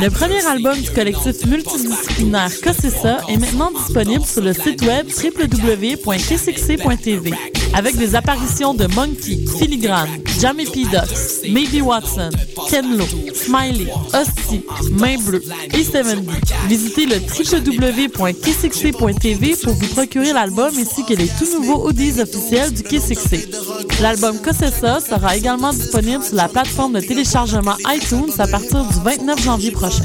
Le premier album du collectif multidisciplinaire Cossessa est maintenant disponible sur le site web www.kcxc.tv avec des apparitions de Monkey, Filigrane, Jamie P. Ducks, Maybe Watson, Ken Lo, Smiley, Hostie, Main Bleue et Seven. Visitez le www.kcxc.tv pour vous procurer l'album ainsi que les tout nouveaux audios officiels du KCXC. L'album Cossessa sera également disponible sur la plateforme de téléchargement iTunes à partir du 29 janvier prochain.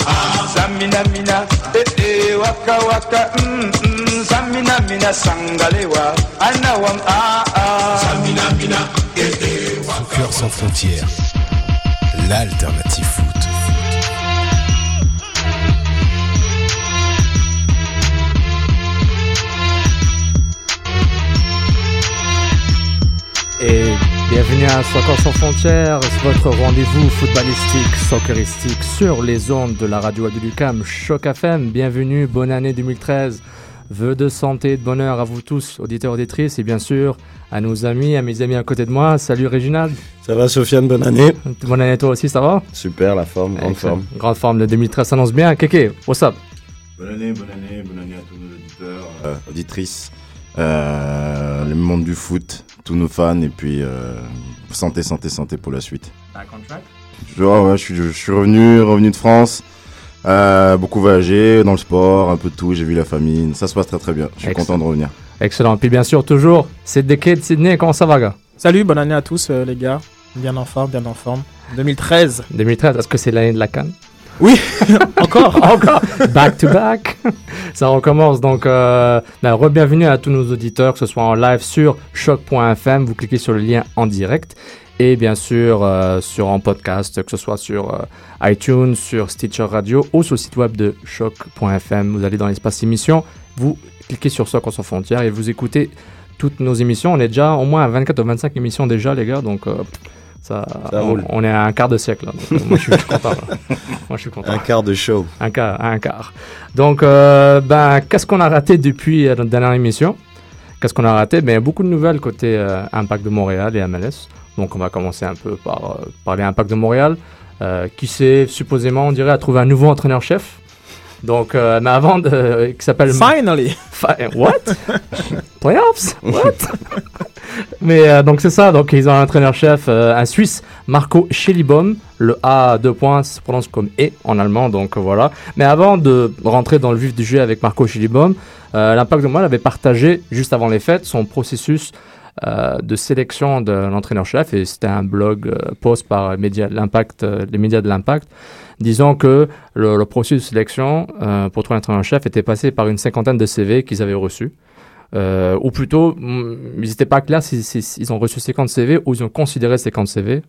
Samina mina eh eh waka waka mm mm. Samina mina sangalewa anawa ah ah. Samina mina eh eh waka Cœur sans frontières, l'alternative foot. Et bienvenue à Soccer sans frontières, votre rendez-vous footballistique, socceristique sur les ondes de la radio Adulicam Choc FM. Bienvenue, bonne année 2013. Vœux de santé et de bonheur à vous tous, auditeurs, auditrices, et bien sûr à nos amis, à mes amis à côté de moi. Salut Réginald. Ça va Sofiane, bonne année. Bonne année à toi aussi, ça va? Super, la forme, grande Excellent. forme. Grande forme, le 2013 s'annonce bien. Kéké, what's up Bonne année, bonne année, bonne année à tous nos auditeurs. Euh, auditrice, euh, le monde du foot, tous nos fans, et puis euh, santé, santé, santé pour la suite. Je, ouais, ouais, je, suis, je suis revenu, revenu de France, euh, beaucoup voyagé dans le sport, un peu de tout, j'ai vu la famille, ça se passe très très bien, je suis Excellent. content de revenir. Excellent. Puis bien sûr, toujours, c'est kids de Sydney. Comment ça va, gars? Salut, bonne année à tous euh, les gars. Bien en forme, bien en forme. 2013. 2013, est-ce que c'est l'année de la canne Oui, encore. Encore Back to back Ça recommence donc. Euh, ben, re-bienvenue à tous nos auditeurs, que ce soit en live sur choc.fm, vous cliquez sur le lien en direct. Et bien sûr, euh, sur en podcast, que ce soit sur euh, iTunes, sur Stitcher Radio ou sur le site web de choc.fm. Vous allez dans l'espace émission, vous cliquez sur Soc sans frontières et vous écoutez toutes nos émissions. On est déjà au moins à 24 ou 25 émissions déjà, les gars. Donc, euh, ça, Ça on, roule. on est à un quart de siècle. là. Donc, euh, moi, je suis content. là. Moi, je suis content. Un quart de show. Un quart, un quart. Donc, euh, ben, qu'est-ce qu'on a raté depuis euh, notre dernière émission? Qu'est-ce qu'on a raté? Ben, beaucoup de nouvelles côté euh, Impact de Montréal et MLS. Donc, on va commencer un peu par parler Impact de Montréal, qui s'est supposément, on dirait, a trouvé un nouveau entraîneur-chef. Donc, euh, mais avant de, qui s'appelle Finally. Fi- What? Playoffs? What? Mais euh, donc c'est ça, donc ils ont un entraîneur-chef, euh, un Suisse, Marco Schellibaum. Le A à deux points se prononce comme E en allemand, donc euh, voilà. Mais avant de rentrer dans le vif du jeu avec Marco Schellibaum, euh, l'Impact de Montréal avait partagé, juste avant les fêtes, son processus euh, de sélection de l'entraîneur-chef, et c'était un blog euh, post par euh, les médias de l'Impact, disant que le, processus de sélection euh, pour trouver un entraîneur-chef était passé par une cinquantaine de CV qu'ils avaient reçus. Euh, ou plutôt, mm, ils n'étaient pas clairs s'ils si, si- ils ont reçu 50 CV ou ils ont considéré 50 CV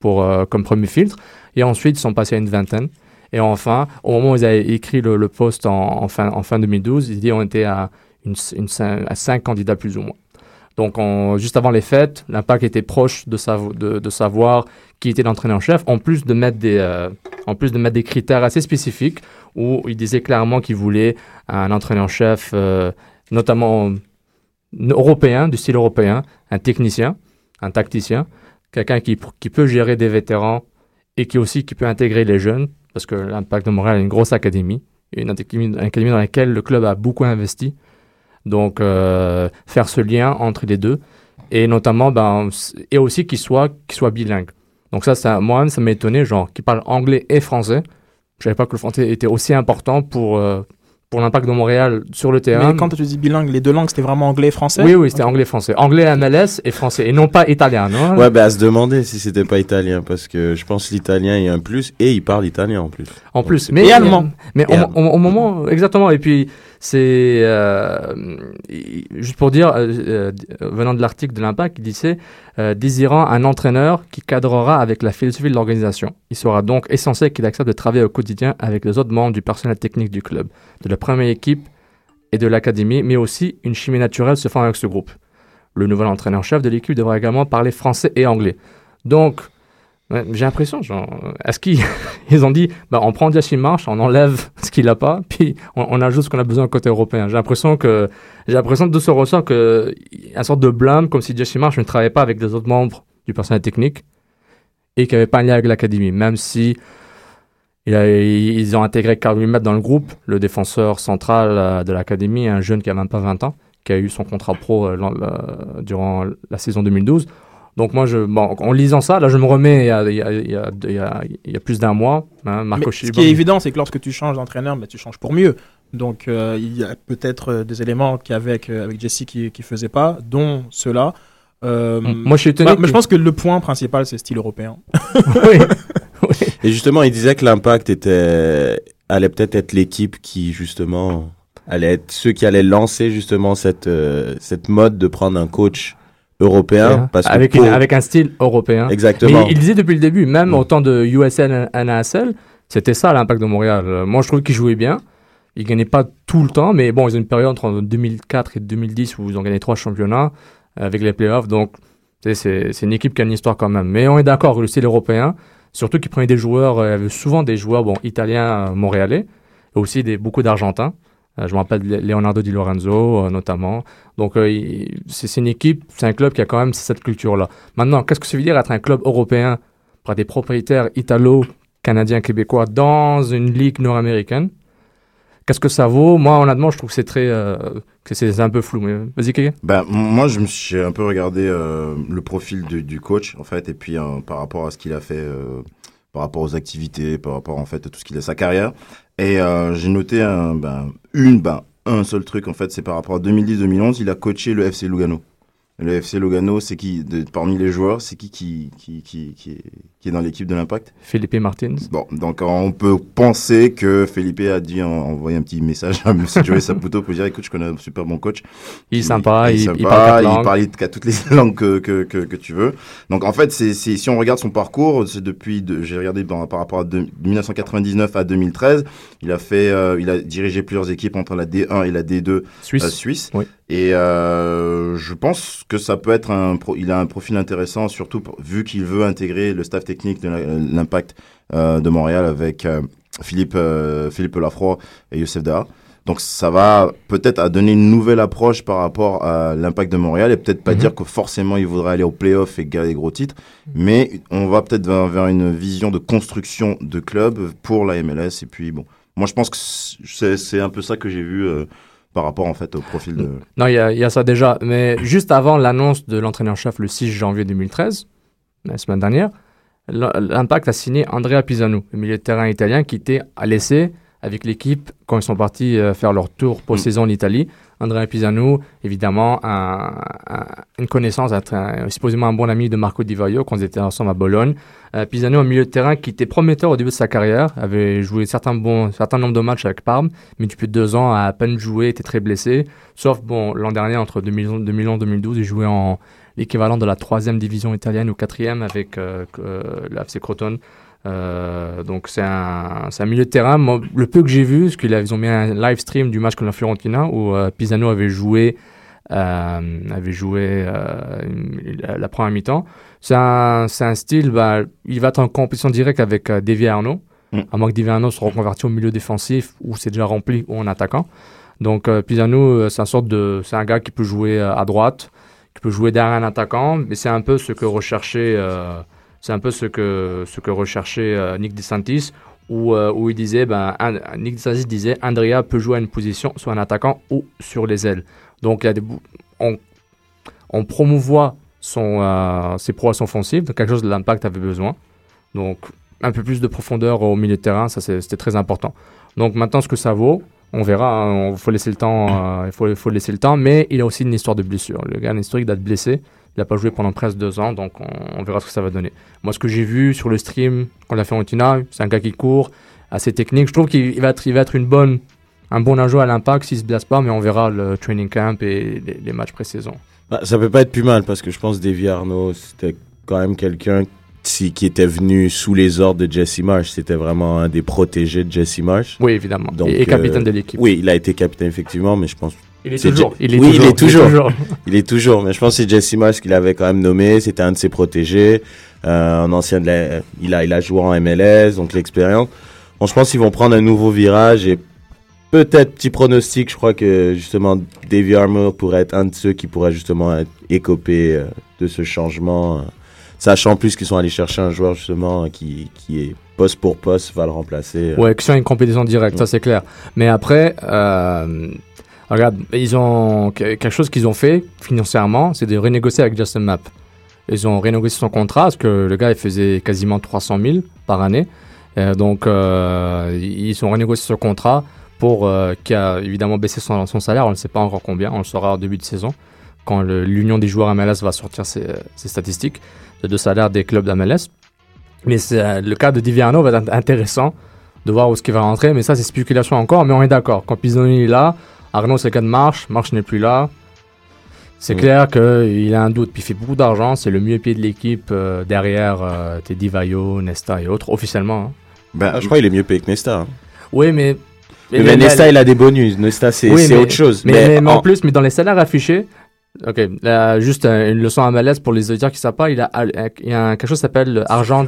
pour, euh, comme premier filtre. Et ensuite, ils sont passés à une vingtaine. Et enfin, au moment où ils avaient écrit le, le post en, fin, en fin 2012, ils disaient on était à, une, à 5 candidats plus ou moins. Donc, juste avant les fêtes, l'impact était proche de, de, savoir qui était l'entraîneur-chef, en plus de mettre des, euh, en plus de mettre des critères assez spécifiques où il disait clairement qu'il voulait un entraîneur-chef, euh, notamment européen, du style européen, un technicien, un tacticien, quelqu'un qui, qui peut gérer des vétérans et qui aussi qui peut intégrer les jeunes, parce que l'Impact de Montréal est une grosse académie, une académie, dans laquelle le club a beaucoup investi. Donc, euh, faire ce lien entre les deux, et notamment, ben, et aussi qu'il soit, qu'il soit bilingue. Donc ça, ça moi-même, ça m'a étonné, genre, qu'il parle anglais et français. Je savais pas que le français était aussi important pour, euh, pour l'impact de Montréal sur le terrain. Mais quand tu dis bilingue, les deux langues, c'était vraiment anglais et français? Oui, oui, c'était anglais et français. Anglais MLS et français, et non pas italien, non? Ouais, ben à se demander si c'était pas italien, parce que je pense l'italien est un plus, et il parle italien en plus. En plus, mais... Et allemand. Mais au, au, moment, exactement, et puis c'est euh, juste pour dire, euh, euh, venant de l'article de l'Impact, il disait désirant un entraîneur qui cadrera avec la philosophie de l'organisation. Il sera donc essentiel qu'il accepte de travailler au quotidien avec les autres membres du personnel technique du club, de la première équipe et de l'académie, mais aussi une chimie naturelle se fait avec ce groupe. Le nouvel entraîneur-chef de l'équipe devra également parler français et anglais. Donc, j'ai l'impression, genre, est-ce qu'ils ils ont dit, bah, on prend Jesse Marsh, on enlève ce qu'il n'a pas, puis on, ajoute ce qu'on a besoin côté européen. J'ai l'impression que, j'ai l'impression de ce ressort que, une sorte de blâme, comme si Jesse Marsh ne travaillait pas avec les autres membres du personnel technique et qu'il n'y avait pas un lien avec l'académie, même si ils ont intégré Carl Wimet dans le groupe, le défenseur central euh, de l'académie, un jeune qui a même pas 20 ans, qui a eu son contrat pro euh, durant la saison 2012. Donc moi, je, bon, en lisant ça, là, je me remets il y a, il y a, il y a, il y a plus d'un mois. Hein, Marco ce qui est évident, c'est que lorsque tu changes d'entraîneur, bah, tu changes pour mieux. Donc euh, il y a peut-être euh, des éléments qu'avec euh, avec Jesse qui ne faisait pas, dont ceux-là. moi, je suis étonné. Bah, mais je pense que le point principal, c'est style européen. oui. Et justement, il disait que l'impact était allait peut-être être, l'équipe qui justement allait être ceux qui allaient lancer justement cette cette mode de prendre un coach européen. Parce avec, avec un style européen. Exactement. Mais il disait depuis le début, même au temps de USN NASL, c'était ça l'impact de Montréal. Euh, moi, je trouve qu'ils jouaient bien. Ils gagnaient pas tout le temps, mais bon, ils ont une période entre 2004 et 2010 où ils ont gagné trois championnats euh, avec les playoffs. Donc, c'est une équipe qui a une histoire quand même. Mais on est d'accord, le style européen, surtout qu'ils prenaient des joueurs, euh, souvent des joueurs bon, italiens, montréalais, et aussi des, beaucoup d'Argentins. Euh, je me rappelle Leonardo Di Lorenzo, euh, notamment. Donc, euh, c'est une équipe, c'est un club qui a quand même cette culture-là. Maintenant, qu'est-ce que ça veut dire être un club européen par des propriétaires italo, canadiens, québécois dans une ligue nord-américaine? Qu'est-ce que ça vaut? Moi, honnêtement, je trouve que c'est très, que c'est un peu flou. Vas-y, Kéké. Ben, moi, je me suis un peu regardé le profil du coach, en fait, et puis par rapport à ce qu'il a fait, par rapport aux activités, par rapport en fait à tout ce qu'il a sa carrière. Et euh, j'ai noté un, ben, une, ben, un seul truc en fait, c'est par rapport à 2010-2011, il a coaché le FC Lugano. Le FC Lugano, c'est qui, de, parmi les joueurs, c'est qui qui, qui, qui, qui, qui est dans l'équipe de l'Impact Felipe Martins. Bon, donc on peut penser que Felipe a dû envoyer un petit message à M. Joey Saputo pour dire écoute, je connais un super bon coach. Il est sympa, il, il, parle, il parle toutes les langues que, que, que, que, tu veux. Donc en fait, c'est si on regarde son parcours, c'est depuis, j'ai regardé par rapport à 1999 à 2013, il a fait, euh, il a dirigé plusieurs équipes entre la D1 et la D2 Suisse. Euh, Suisse. Oui. Et euh, je pense que ça peut être un, il a un profil intéressant, surtout vu qu'il veut intégrer le staff technique de l'impact euh, de Montréal avec euh, Philippe euh, Philippe Lafroy et Youssef Daha. Donc ça va peut-être à donner une nouvelle approche par rapport à l'impact de Montréal et peut-être pas mhm. dire que forcément il voudrait aller au playoff et gagner des gros titres, mais on va peut-être vers, vers, une vision de construction de club pour la MLS et puis bon, moi je pense que c'est un peu ça que j'ai vu par rapport en fait au profil de... Non, il y, y, a ça déjà. Mais juste avant l'annonce de l'entraîneur-chef le 6 janvier 2013, la semaine dernière, l'Impact a signé Andrea Pisano, le milieu de terrain italien qui était à l'essai avec l'équipe quand ils sont partis euh, faire leur tour pour mm. en Italie. Andrea Pisano, évidemment, une connaissance, un, supposément un bon ami de Marco Di Vaio quand ils étaient ensemble à Bologne. Euh, Pisano, un milieu de terrain qui était prometteur au début de sa carrière, avait joué certains bons, certain nombre de matchs avec Parme, mais depuis deux ans a à peine joué, était très blessé. Sauf bon, l'an dernier, entre 2011-2012, il jouait en l'équivalent de la troisième division italienne ou quatrième avec euh, euh l'AFC Crotone. Euh, donc c'est un, un, milieu de terrain. le peu que j'ai vu, parce qu'ils ont mis un live stream du match contre la Fiorentina où euh, Pisano avait joué avait joué la, la, première mi-temps. C'est un, un, style, bah, il va être en compétition directe avec Davy Arnaud. Mm. À moins que Davy Arnaud se reconvertit au milieu défensif où c'est déjà rempli ou en attaquant. Donc Pisano, c'est un sorte de, c'est un gars qui peut jouer à droite, qui peut jouer derrière un attaquant, mais c'est un peu ce que recherchait c'est un peu ce que, ce que recherchait euh, Nick DeSantis, où, euh, où il disait, ben, Nick DeSantis disait, Andrea peut jouer à une position, soit un attaquant ou sur les ailes. Donc, il y a des, on, on promouvoit son, euh, ses prouesses offensives, quelque chose de l'impact avait besoin. Donc, un peu plus de profondeur au milieu de terrain, ça c'était très important. Donc, maintenant, ce que ça vaut, on verra. Hein, il faut laisser le temps. il faut, laisser le temps. Mais il a aussi une histoire de blessure. Le gars a une historique d'être blessé. Il n'a pas joué pendant presque deux ans, donc on, verra ce que ça va donner. Moi, ce que j'ai vu sur le stream, qu'on l'a fait en Tina, c'est un gars qui court, assez technique. Je trouve qu'il va être, une bonne, un bon ajout à l'impact s'il se blesse pas, mais on verra le training camp et les, matchs pré-saison. Bah, ça peut pas être plus mal parce que je pense que Davy Arnaud, c'était quand même quelqu'un qui était venu sous les ordres de Jesse Marsh. C'était vraiment un des protégés de Jesse Marsh. Oui, évidemment. et, capitaine de l'équipe. Oui, il a été capitaine, effectivement, mais je pense il est, toujours. Il est oui, toujours. il est toujours. il est toujours. Mais je pense que c'est Jesse Marsh qui l'avait quand même nommé. C'était un de ses protégés. Euh, un ancien de la, il a, il a joué en MLS, donc l'expérience. Bon, je pense qu'ils vont prendre un nouveau virage et peut-être petit pronostic. Je crois que justement Davy Armour pourrait être un de ceux qui pourrait justement être écopé euh, de ce changement, euh, sachant plus qu'ils sont allés chercher un joueur justement qui, qui est poste pour poste va le remplacer. Ouais, que une compétition directe, ça c'est clair. Mais après, euh, Regarde, ils ont quelque chose qu'ils ont fait financièrement, c'est de renégocier avec Justin Map. Ils ont renégocié son contrat parce que le gars il faisait quasiment 300 000 par année. Euh, donc euh, ils ont renégocié son contrat pour euh, qui a évidemment baissé son, salaire. On ne sait pas encore combien, on le saura au début de saison quand l'union des joueurs MLS va sortir ses, statistiques de, salaire des clubs d'MLS. Mais le cas de Diviano va être intéressant de voir où ce qui va rentrer. Mais ça c'est spéculation encore. Mais on est d'accord. Quand Pisoni est là, Arnaud, c'est le cas de Marche. Marche n'est plus là. C'est mm. clair qu'il a un doute. Puis il fait beaucoup d'argent. C'est le mieux pied de l'équipe euh, derrière euh, Teddy Vaio, Nesta et autres, officiellement. Hein. Ben, je crois qu'il est mieux payé que Nesta. Hein. Oui, mais. Mais, Nesta, il a des bonus. Nesta, c'est autre chose. Mais, en... plus, mais dans les salaires affichés, Ok, juste une leçon à malaise pour les auditeurs qui ne savent pas, il, a, il y a quelque chose qui s'appelle argent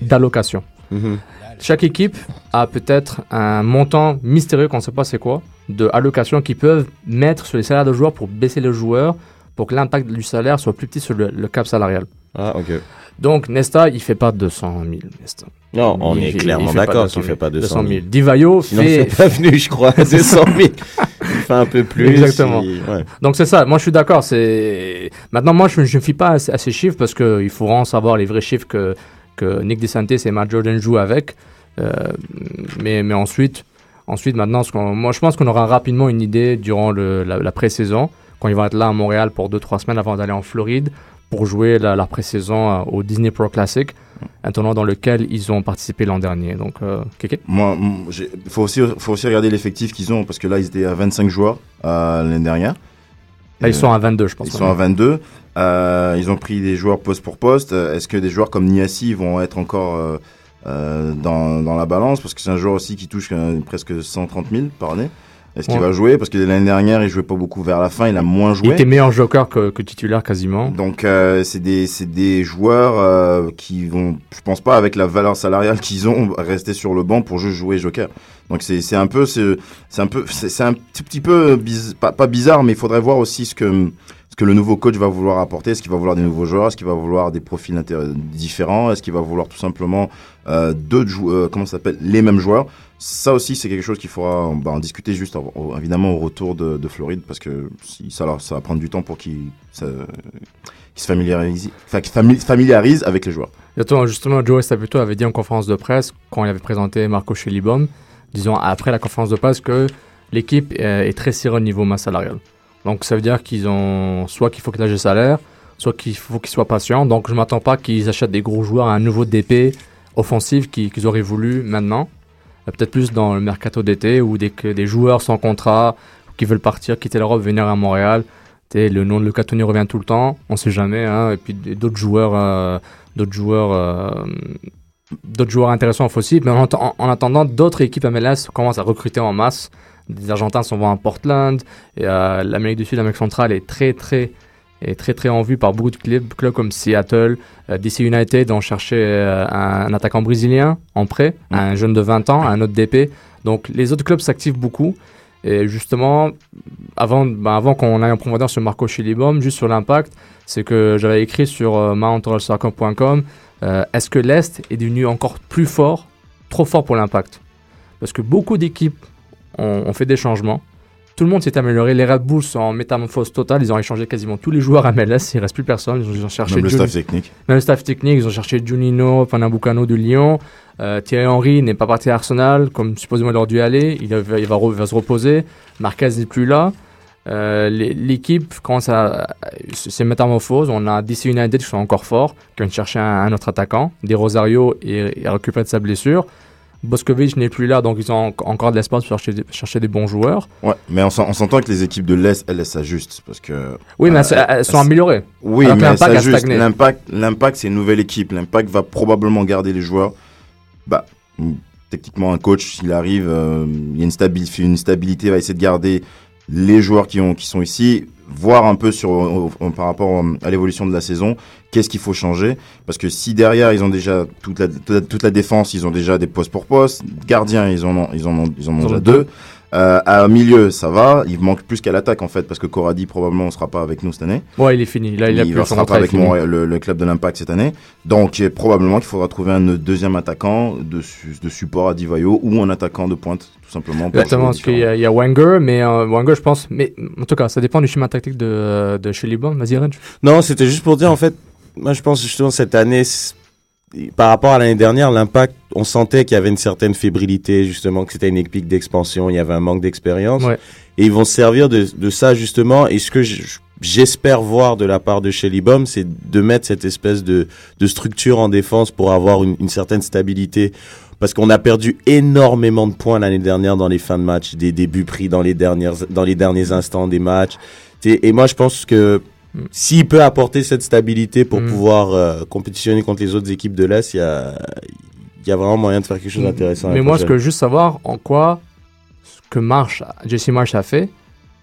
d'allocation. Mhm. Chaque équipe a peut-être un montant mystérieux qu'on ne sait pas c'est quoi, de allocation qu'ils peuvent mettre sur les salaires de joueurs pour baisser les joueurs, pour que l'impact du salaire soit plus petit sur le, cap salarial. Ah, ok. Donc, Nesta, il fait pas 200 000. Nesta. Non, on est clairement d'accord qu'il fait pas 200 000. 200 Divayo fait... pas venu, je crois, 200 000. fait un peu plus. Exactement. Donc, c'est ça. Moi, je suis d'accord. C'est... Maintenant, moi, je ne me fie pas à, ces chiffres parce qu'il faut vraiment savoir les vrais chiffres que, que Nick DeSantis et Matt Jordan jouent avec. Euh, mais, mais ensuite, ensuite, maintenant, ce moi, je pense qu'on aura rapidement une idée durant le, la, pré-saison, quand ils vont être là à Montréal pour 2-3 semaines avant d'aller en Floride pour jouer la, la pré-saison euh, au Disney Pro Classic, un tournoi dans lequel ils ont participé l'an dernier. Donc, euh, Moi, il faut aussi, faut aussi regarder l'effectif qu'ils ont, parce que là, ils étaient à 25 joueurs l'année dernière. Là, ils sont à 22, je pense. Ils sont à 22. Euh, ils ont pris des joueurs poste pour poste. Est-ce que des joueurs comme Niassi vont être encore euh, dans, dans, la balance? Parce que c'est un joueur aussi qui touche euh, presque 130 000 par année. Est-ce qu'il va jouer? Parce que l'année dernière, il jouait pas beaucoup vers la fin, il a moins joué. Il était meilleur joker que, que titulaire quasiment. Donc euh, c'est des c'est des joueurs euh, qui vont, je pense pas avec la valeur salariale qu'ils ont, rester sur le banc pour juste jouer joker. Donc c'est c'est un peu c'est c'est un peu c'est un petit, peu pas, pas bizarre, mais il faudrait voir aussi ce que ce que le nouveau coach va vouloir apporter. Est-ce qu'il va vouloir des nouveaux joueurs Est-ce qu'il va vouloir des profils différents Est-ce qu'il va vouloir tout simplement euh, joueurs euh, Comment ça s'appelle Les mêmes joueurs Ça aussi, c'est quelque chose qu'il faudra bah, en discuter juste évidemment au retour de, de Floride parce que ça, ça va prendre du temps pour qu'il se familiarise, familiarise avec les joueurs. Justement, Joe Saputo avait dit en conférence de presse quand il avait présenté Marco Schelibom, disons après la conférence de presse que l'équipe euh, est très serrée au niveau masse salariale. Donc ça veut dire qu'ils ont soit qu'il faut qu'ils aient le salaire, soit qu'il faut qu'ils soient patients. Donc je m'attends pas qu'ils achètent des gros joueurs à un nouveau DP offensif qu'ils auraient voulu maintenant. Euh, peut-être plus dans le mercato d'été où des, des joueurs sans contrat qui veulent partir, quitter l'Europe, venir à Montréal. le nom de Lucas Tony revient tout le temps, on ne sait jamais. Hein. et puis d'autres joueurs, euh, d'autres joueurs, euh, d'autres joueurs intéressants aussi. Mais en, en attendant, d'autres équipes MLS commencent à recruter en masse Des Argentins s'en vont à Portland. Euh, l'Amérique du Sud, l'Amérique centrale est très, très, est très, très en vue par beaucoup de clubs, clubs comme Seattle, euh, DC United ont cherché euh, un, un attaquant brésilien en prêt, un jeune de 20 ans, un autre DP. Donc les autres clubs s'activent beaucoup. Et justement, avant, ben, avant qu'on aille en profondeur sur Marco Chilibom, juste sur l'impact, c'est que j'avais écrit sur mountralsoccer.com euh, est-ce que l'Est est devenu encore plus fort, trop fort pour l'impact? Parce que beaucoup d'équipes ont fait des changements. Tout le monde s'est amélioré. Les Red Bulls sont en métamorphose totale. Ils ont échangé quasiment tous les joueurs à MLS. Il ne reste plus personne. Ils ont, ils ont cherché Même le staff technique. même le staff technique, ils ont cherché Junino, Panabucano de Lyon. Euh, Thierry Henry n'est pas parti à Arsenal, comme supposément il aurait dû aller. Il, va, il va re- va se reposer. Marquez n'est plus là. Euh, L'équipe commence à se se métamorphose. On a DC United qui sont encore forts, qui viennent chercher un, un autre attaquant. Des Rosario et, et récupéré de sa blessure. Boskovic n'est plus là, donc ils ont en- encore de l'espace pour chercher, des- chercher des bons joueurs. Ouais, mais on s'en- on s'entend que les équipes de l'Est, elles, s'ajustent. Parce que. Oui, mais euh, elles, elles sont améliorées. Oui, Alors mais l'Impact c'est une nouvelle équipe. L'impact va probablement garder les joueurs. Bah, techniquement, un coach, s'il arrive, euh, il y a une, stabi- une stabilité, va essayer de garder les joueurs qui, ont, qui sont ici, voir un peu sur, par rapport à l'évolution de la saison, qu'est-ce qu'il faut changer. Parce que si derrière, ils ont déjà toute la, toute la, défense, ils ont déjà des postes pour poste, gardiens, ils en ont, ils en ont, ils en ont Ils en déjà deux. Euh, à milieu, ça va. Il manque plus qu'à l'attaque en fait, parce que Coradi probablement ne sera pas avec nous cette année. Ouais, il est fini. Là, il, a il plus ne sera contrat pas avec mon- le, le club de l'Impact cette année. Donc euh, probablement qu'il faudra trouver un deuxième attaquant de, su- de support à Divayo ou un attaquant de pointe, tout simplement. Exactement, parce qu'il y, a- il y a Wenger, mais euh, Wenger, je pense. Mais en tout cas, ça dépend du schéma tactique de, de chez Libon. Vas-y. Non, c'était juste pour dire, en fait, moi je pense justement cette année, c'est- par rapport à l'année dernière, l'impact, on sentait qu'il y avait une certaine fébrilité, justement, que c'était une épique d'expansion, il y avait un manque d'expérience. Ouais. Et ils vont se servir de, de ça, justement. Et ce que j'espère voir de la part de Shelly Baum, c'est de mettre cette espèce de, de structure en défense pour avoir une, une certaine stabilité. Parce qu'on a perdu énormément de points l'année dernière dans les fins de match, des débuts pris dans les dernières, dans les derniers instants des matchs. Et, et moi, je pense que. S'il peut apporter cette stabilité pour Mm. pouvoir euh, compétitionner contre les autres équipes de l'Est, il y a, y a vraiment moyen de faire quelque chose d'intéressant. Mais moi, ce que je veux juste savoir, en quoi ce que Marsh, Jesse Marsh a fait,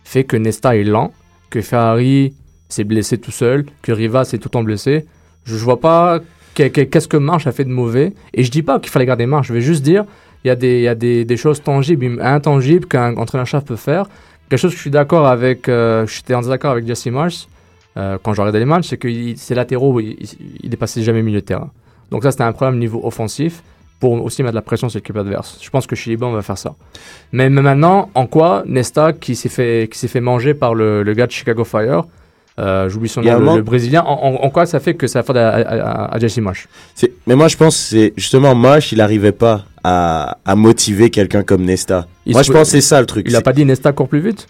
fait que Nesta est lent, que Ferrari s'est blessé tout seul, que Rivas est tout le temps blessé. Je, je vois pas que- que- qu'est-ce que Marsh a fait de mauvais. Et je dis pas qu'il fallait garder Marsh, je vais juste dire il y a des, il y a des, des choses tangibles et intangibles qu'un entraîneur-chef peut faire. Quelque chose que je suis d'accord avec, euh, j'étais en désaccord avec Jesse Marsh euh, quand je regardais les matchs, c'est que il- ses latéraux, il, il, dépassait jamais milieu de terrain. Donc ça, c'était un problème niveau offensif pour aussi mettre la pression sur l'équipe adverse. Je pense que Chiliban va faire ça. Mais, mais maintenant, en quoi Nesta, qui s'est fait, qui fait manger par le, le gars de Chicago Fire, euh, j'oublie son nom, le, Brésilien, en, en- en quoi ça fait que ça fait à, à, à, Jesse C'est- Mais moi, je pense que c'est justement Mosh, il n'arrivait pas à, à motiver quelqu'un comme Nesta. Il moi, je pense que c'est ça le truc. Il a C'est- pas dit Nesta court plus vite?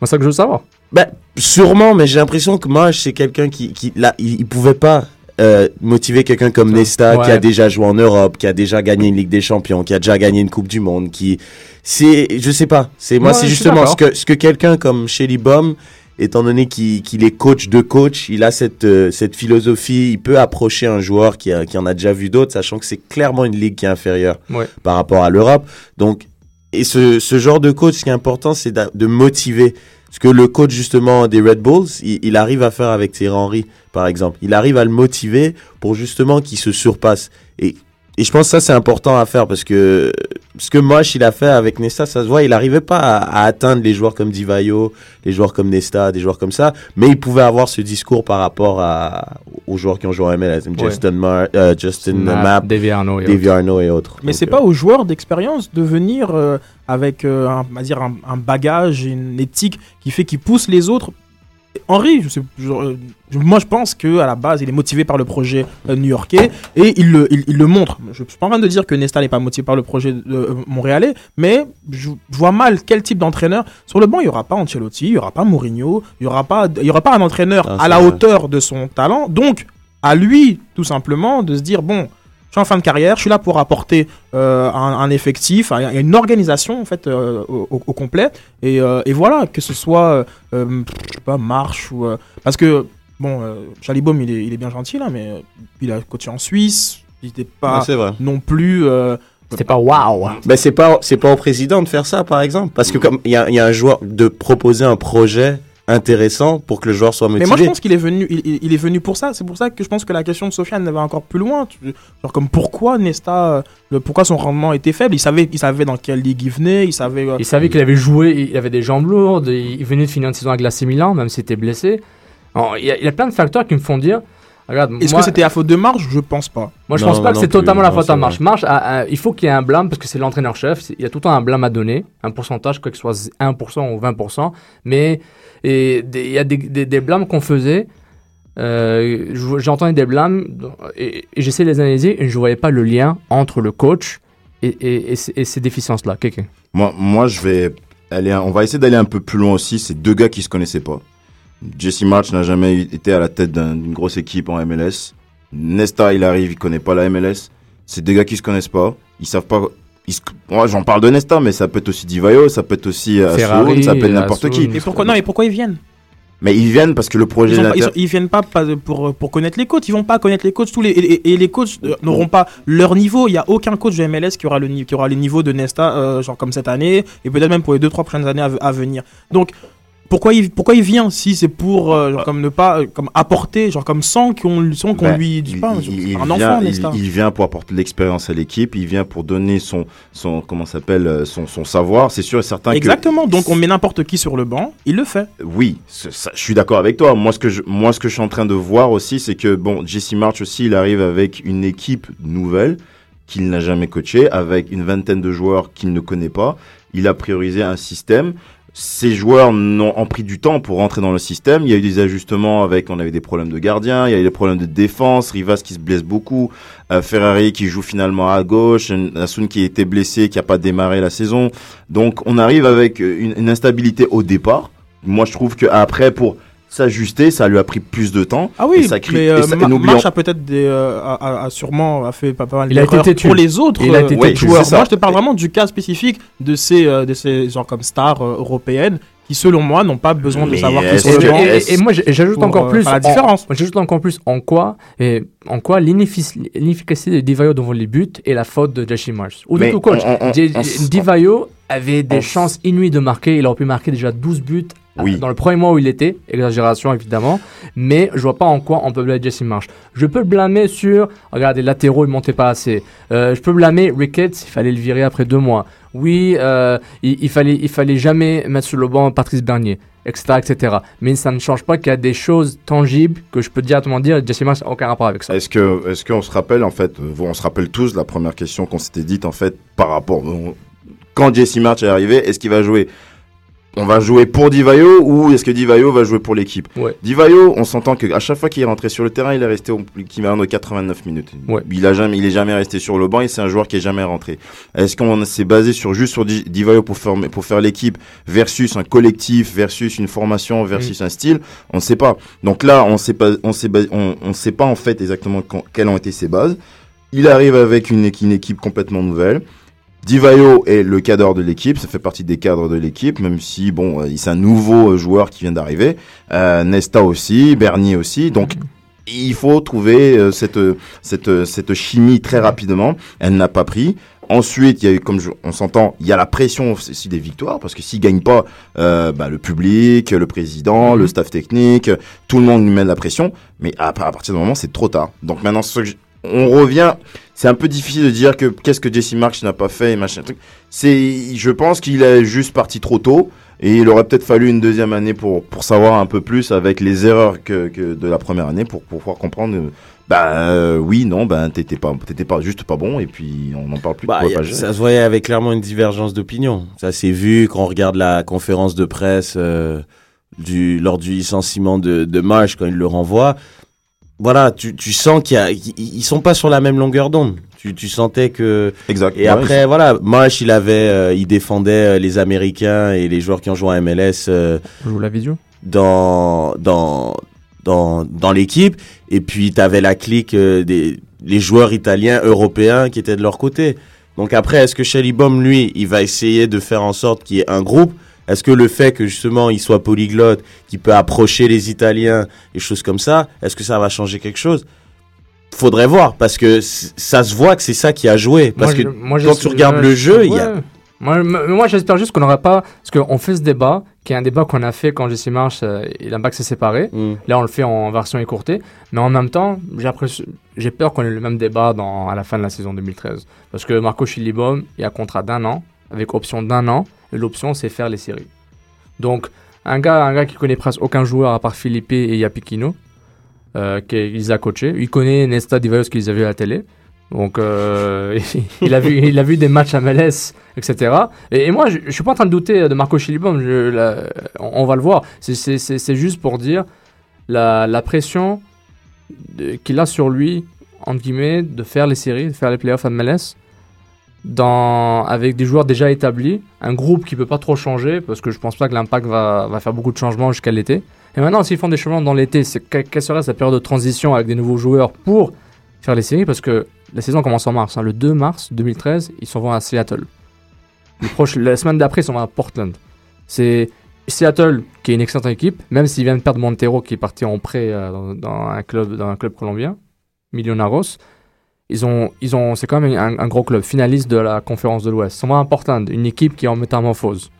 C'est ça que je veux savoir. Ben, sûrement, mais j'ai l'impression que Mosh, c'est quelqu'un qui, qui là, il, il pouvait pas euh, motiver quelqu'un comme Nesta, qui a déjà joué en Europe, qui a déjà gagné une Ligue des Champions, qui a déjà gagné une Coupe du Monde, qui, c'est, je sais pas. C'est moi, Ouais, c'est justement ce que ce que quelqu'un comme Shelly Baum, étant donné qu'il qu'il est coach de coach, il a cette euh, cette philosophie, il peut approcher un joueur qui a, qui en a déjà vu d'autres, sachant que c'est clairement une ligue qui est inférieure Ouais. par rapport à l'Europe. Donc, et ce, ce genre de coach, ce qui est important, c'est d'a- de motiver. Ce que le coach justement des Red Bulls, il, arrive à faire avec Thierry Henry, par exemple. Il arrive à le motiver pour justement qu'il se surpasse. Et, et je pense que ça, c'est important à faire parce que ce que Mosh, il a fait avec Nesta, ça se voit, il n'arrivait pas à, à atteindre les joueurs comme Divayo, les joueurs comme Nesta, des joueurs comme ça, mais il pouvait avoir ce discours par rapport à, aux joueurs qui ont joué en MLS, Justin, Mar- euh, Justin Arnaud et Davy Arnaud et autres. Mais c'est euh, pas aux joueurs d'expérience de venir euh, avec euh, un, dire un, un bagage, une éthique qui fait qu'il pousse les autres. Henri, je sais, je- je- moi je pense que à la base il est motivé par le projet euh, new-yorkais et il le, il, il le montre. Je suis pas en train de dire que Nesta n'est pas motivé par le projet euh, montréalais, mais je, je vois mal quel type d'entraîneur sur le banc il y aura pas Ancelotti, il y aura pas Mourinho, il y aura pas, il y aura pas un entraîneur Ah, à la vrai. hauteur de son talent. Donc à lui tout simplement de se dire bon je suis en fin de carrière, je suis là pour apporter euh, un, un effectif, un- une organisation en fait euh, au, complet. Et, euh, et voilà, que ce soit, euh, je sais pas, marche ou euh, parce que bon, euh, Chalibaume il est, il est bien gentil là, mais il a coaché en Suisse, il n'était pas ouais, c'est vrai. non plus euh, C'est pas waouh. Ben c'est pas c'est pas au président de faire ça par exemple parce que comme il y a un joueur de proposer un projet intéressant pour que le joueur soit motivé. Mais moi, je pense qu'il est venu, il, il- il est venu pour ça. C'est pour ça que je pense que la question de Sofiane va encore plus loin. Genre comme pourquoi Nesta, le, pourquoi son rendement était faible? Il savait, il savait dans quelle ligue il venait. Il savait. euh, Il savait qu'il avait joué, il avait des jambes lourdes, il venait de finir une saison avec l'AC Milan, même s'il était blessé. Alors, il, y a, il y a plein de facteurs qui me font dire. Regarde, Est-ce moi, que c'était à faute de marge? Je pense pas. moi je Non, pense pas non que c'est plus. totalement la Non, faute à. Marche. Marche, a- a- il faut qu'il y ait un blâme parce que c'est l'entraîneur-chef. c'est- Il y a tout le temps un blâme à donner, un pourcentage, quoi que ce soit 1% ou 20%. Mais il y a des, des, des blâmes qu'on faisait. euh, J'entendais des blâmes et, et j'essayais de les analyser et je voyais pas le lien entre le coach et, et, et ces- et ces déficiences-là. Moi, moi, je vais aller, on va essayer d'aller un peu plus loin aussi. C'est deux gars qui se connaissaient pas. Jesse March n'a jamais été à la tête d'un- d'une grosse équipe en MLS. Nesta, il arrive, il connaît pas la MLS. C'est des gars qui se connaissent pas. Ils savent pas. ils se- Moi, j'en parle de Nesta, mais ça peut être aussi Divayo, ça peut être aussi euh, Ferrari, Assoun, ça peut être n'importe qui. Et pourquoi non Mais pourquoi ils viennent? Mais ils viennent parce que le projet ils, pas- ils, l'Inter- sont- ils viennent pas, pas pour, pour connaître les coachs. Ils vont pas connaître les coachs tous les et, et- et les coachs euh, n'auront pas leur niveau. Il y a aucun coach de MLS qui aura le qui aura les niveaux de Nesta, euh, genre comme cette année et peut-être même pour les deux trois prochaines années à, à venir. Donc pourquoi il pourquoi il vient si c'est pour euh, genre, comme ne pas euh, comme apporter genre comme sans qu'on sans qu'on Ben, lui il- pas il- il un vient- enfant il- vient pour apporter l'expérience à l'équipe, il vient pour donner son, son comment s'appelle, euh, son, son savoir. C'est sûr et certain Exactement. Donc on met n'importe qui sur le banc, il le fait. oui, ça- je suis d'accord avec toi. Moi ce que je, moi ce que je suis en train de voir aussi, c'est que bon, Jesse March aussi, il arrive avec une équipe nouvelle qu'il n'a jamais coachée, avec une vingtaine de joueurs qu'il ne connaît pas. Il a priorisé un système. Ces joueurs n'ont ont pris du temps pour rentrer dans le système. Il y a eu des ajustements avec, on avait des problèmes de gardien, il y a eu des problèmes de défense, Rivas qui se blesse beaucoup, euh, Ferrari qui joue finalement à gauche, Nassoun qui était blessé, qui a pas démarré la saison. Donc on arrive avec une, une instabilité au départ. Moi je trouve que après pour s'ajuster, ça lui a pris plus de temps. Ah oui, Et ça crée- mais et euh, ça- et Ma- n'oublions- March a peut-être des, euh, a, a- a sûrement a fait pas, pas mal Il a été d'erreurs pour les autres Il a été euh, têtu, joueurs. Moi, je te parle vraiment du cas spécifique de ces, euh, de ces genre comme stars euh, européennes qui, selon moi, n'ont pas besoin de Mais savoir qui sont. Et, et- et moi, j'ajoute encore euh, plus. la en- différence. J'ajoute encore plus en quoi, et, en quoi l'ineffic- l'inefficacité de Divayo devant les buts est la faute de Jesse Marsh. Ou de tout coach. Divayo avait des chances inouïes de marquer. Il aurait pu marquer déjà 12 buts euh, Oui. dans le premier mois où il était. Exagération, évidemment. Mais je vois pas en quoi on peut blâmer Jesse Marsh. Je peux le blâmer sur, regarde, les latéraux, ils montaient pas assez. Euh, je peux blâmer Ricketts, il fallait le virer après deux mois. Oui, euh, il, il fallait, il fallait jamais mettre sur le banc Patrice Bernier, etc., etc. Mais ça ne change pas qu'il y a des choses tangibles que je peux directement dire. Jesse Marsh n'a aucun rapport avec ça. Est-ce que, est-ce qu'on se rappelle en fait, euh, on se rappelle tous la première question qu'on s'était dite en fait par rapport quand Jesse March est arrivé, est-ce qu'il va jouer? On va jouer pour Divayo ou est-ce que Divayo va jouer pour l'équipe Ouais. Divayo, on s'entend que à chaque fois qu'il est rentré sur le terrain, il est resté au équivalent de 89 minutes. Ouais. Il a jamais, il est jamais resté sur le banc et c'est un joueur qui est jamais rentré. Est-ce qu'on s'est basé sur juste sur Di- Divayo pour faire pour faire l'équipe versus un collectif versus une formation versus Mm. un style? On ne sait pas. Donc là, on sait pas, on sait, on, on sait pas en fait exactement quand- quelles ont été ses bases. Il arrive avec une équipe complètement nouvelle. Divayo est le cadre de l'équipe, ça fait partie des cadres de l'équipe, même si bon, euh, c'est un nouveau joueur qui vient d'arriver. Euh, Nesta aussi, Bernier aussi, donc il faut trouver euh, cette cette euh, cette chimie très rapidement. Elle n'a pas pris. Ensuite, il y a eu, comme je- on s'entend, il y a la pression aussi des victoires parce que s'il gagne pas, euh, bah, le public, le président, le staff technique, tout le monde lui met de la pression. Mais à, à partir du moment, c'est trop tard. Donc maintenant, ce que je- on revient. C'est un peu difficile de dire que qu'est-ce que Jesse March n'a pas fait et machin. C'est, je pense qu'il est juste parti trop tôt et il aurait peut-être fallu une deuxième année pour pour savoir un peu plus avec les erreurs que, que de la première année pour, pour pouvoir comprendre. euh, Bah euh, oui, non, ben t'étais pas t'étais pas juste pas bon et puis on n'en parle plus. Bah, a- ça se voyait avec clairement une divergence d'opinion. Ça s'est vu quand on regarde la conférence de presse euh, du, lors du licenciement de, de Marsh quand il le renvoie. Voilà, tu, tu sens qu'il y a, ils ils sont pas sur la même longueur d'onde. Tu, tu sentais que Exact. et Ouais, après voilà, Marsh il avait, euh, il défendait euh, les Américains et les joueurs qui ont joué à MLS. euh, Je vous la vision. dans dans dans dans l'équipe et puis tu avais la clique euh, des les joueurs italiens européens qui étaient de leur côté. Donc après est-ce que Shelly Baum lui, il va essayer de faire en sorte qu'il y ait un groupe Est-ce que le fait que justement il soit polyglotte, qu'il peut approcher les Italiens et choses comme ça, est-ce que ça va changer quelque chose? Faudrait voir parce que ça se voit que c'est ça qui a joué. Parce Moi, que je- moi, quand tu regardes le jeu, il y a. Moi, j'espère juste qu'on n'aura pas. Parce qu'on fait ce débat, qui est un débat qu'on a fait quand Jesse Marsh euh, et l'Impact s'est séparé. Mm. Là, on le fait en version écourtée. Mais en même temps, j'ai peur qu'on ait le même débat dans, à la fin de la saison 2013. Parce que Marco Chilibom, il a un contrat d'un an, avec option d'un an. L'option, c'est faire les séries. Donc, un gars, un gars qui connaît presque aucun joueur à part Philippe et Yapikino, euh, qu'il les a coachés. Il connaît Nesta Divalos qu'ils avaient à la télé. Donc, euh, il, a vu, il a vu des matchs à MLS, etc. Et, moi, je, je suis pas en train de douter de Marco Chilibom. Je, on, va le voir. C'est- juste pour dire la, pression qu'il a sur lui, entre guillemets, de faire les séries, de faire les playoffs à MLS, avec des joueurs déjà établis, un groupe qui peut pas trop changer, parce que je pense pas que l'impact va, faire beaucoup de changements jusqu'à l'été. Et maintenant, s'ils font des changements dans l'été, quelle serait cette période de transition avec des nouveaux joueurs pour faire les séries? Parce que la saison commence en mars. hein. Le 2 mars 2013, ils s'en vont à Seattle. La semaine d'après, ils s'en vont à Portland. C'est Seattle qui est une excellente équipe, même s'ils viennent perdre Montero qui est parti en prêt euh, dans, dans un club, dans un club colombien, Millonarios. Ils ont, ils ont, c'est quand même un, un gros club, finaliste de la conférence de l'Ouest. Vont à Portland, une équipe qui est en métamorphose.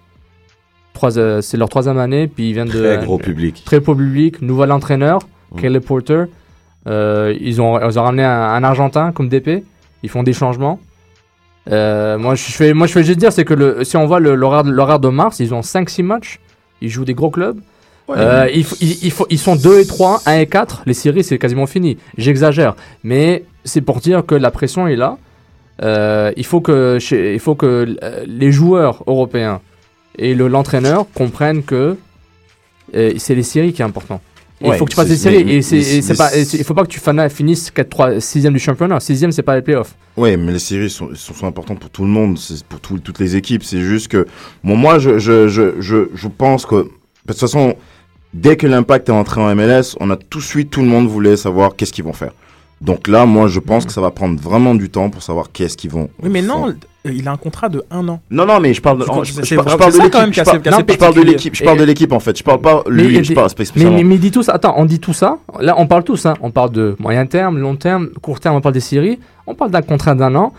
Trois, euh, c'est leur troisième année, puis ils viennent de Très gros public. très beau public, nouvel entraîneur, Mm. Caleb Porter. Euh, ils, ont, ils ont ramené un, un Argentin comme DP. Ils font des changements. Euh, moi, je fais, moi, je fais juste dire, c'est que le, si on voit l'horaire de mars, ils ont 5-6 matchs. Ils jouent des gros clubs. Euh, il faut- il- il faut- ils sont 2 et 3, 1 et 4. Les séries, c'est quasiment fini. J'exagère. Mais c'est pour dire que la pression est là. Euh, il faut que, il faut que euh, les joueurs européens et le- l'entraîneur comprennent que euh, c'est les séries qui est important. Ouais, il faut que tu fasses c'est- des séries. mais- et c'est pas, et il faut pas que tu finisses 4-3, 6ème du championnat. 6ème, c'est pas les playoffs. Oui, mais les séries sont, sont, sont importantes pour tout le monde, c'est pour tout- toutes les équipes. C'est juste que, bon, moi, je, je, je, je, je pense que, de toute façon, dès que l'impact est entré en MLS, on a tout de suite, tout le monde voulait savoir qu'est-ce qu'ils vont faire. Donc là, moi, je pense que ça va prendre vraiment du temps pour savoir qu'est-ce qu'ils vont. Oui, mais non, il a un contrat de un an. Non, non, mais je parle de, Je je, je- je parle- ça l'équipe. Je parle- de l'équipe. Je parle de l'équipe, en fait. Je parle pas Mais lui, a je parle Mais, mais, mais dit tout ça. Attends, on dit tout ça. Là, on parle tous. Hein. On parle de moyen terme, long terme, court terme. On parle des séries. On parle d'un contrat d'un an.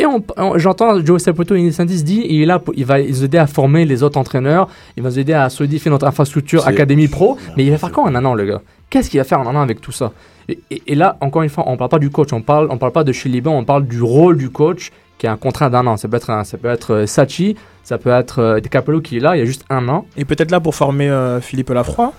Et on, on- j'entends Joe Saputo et dit il est là, pour- il va nous aider à former les autres entraîneurs. Il va nous aider à solidifier notre infrastructure C'est- académie pro. Mais il va faire quoi en un an, le gars? Qu'est-ce qu'il va faire en un an avec tout ça? Et, et- et là, encore une fois, on parle pas du coach. On parle, on parle pas de Chiliban. On parle du rôle du coach qui a un contrat d'un an. Ça peut être, un- ça peut être euh, Sachi, ça peut être euh, Capello qui est là. Il y a juste un an. Et peut-être là pour former euh, Philippe Lafroy.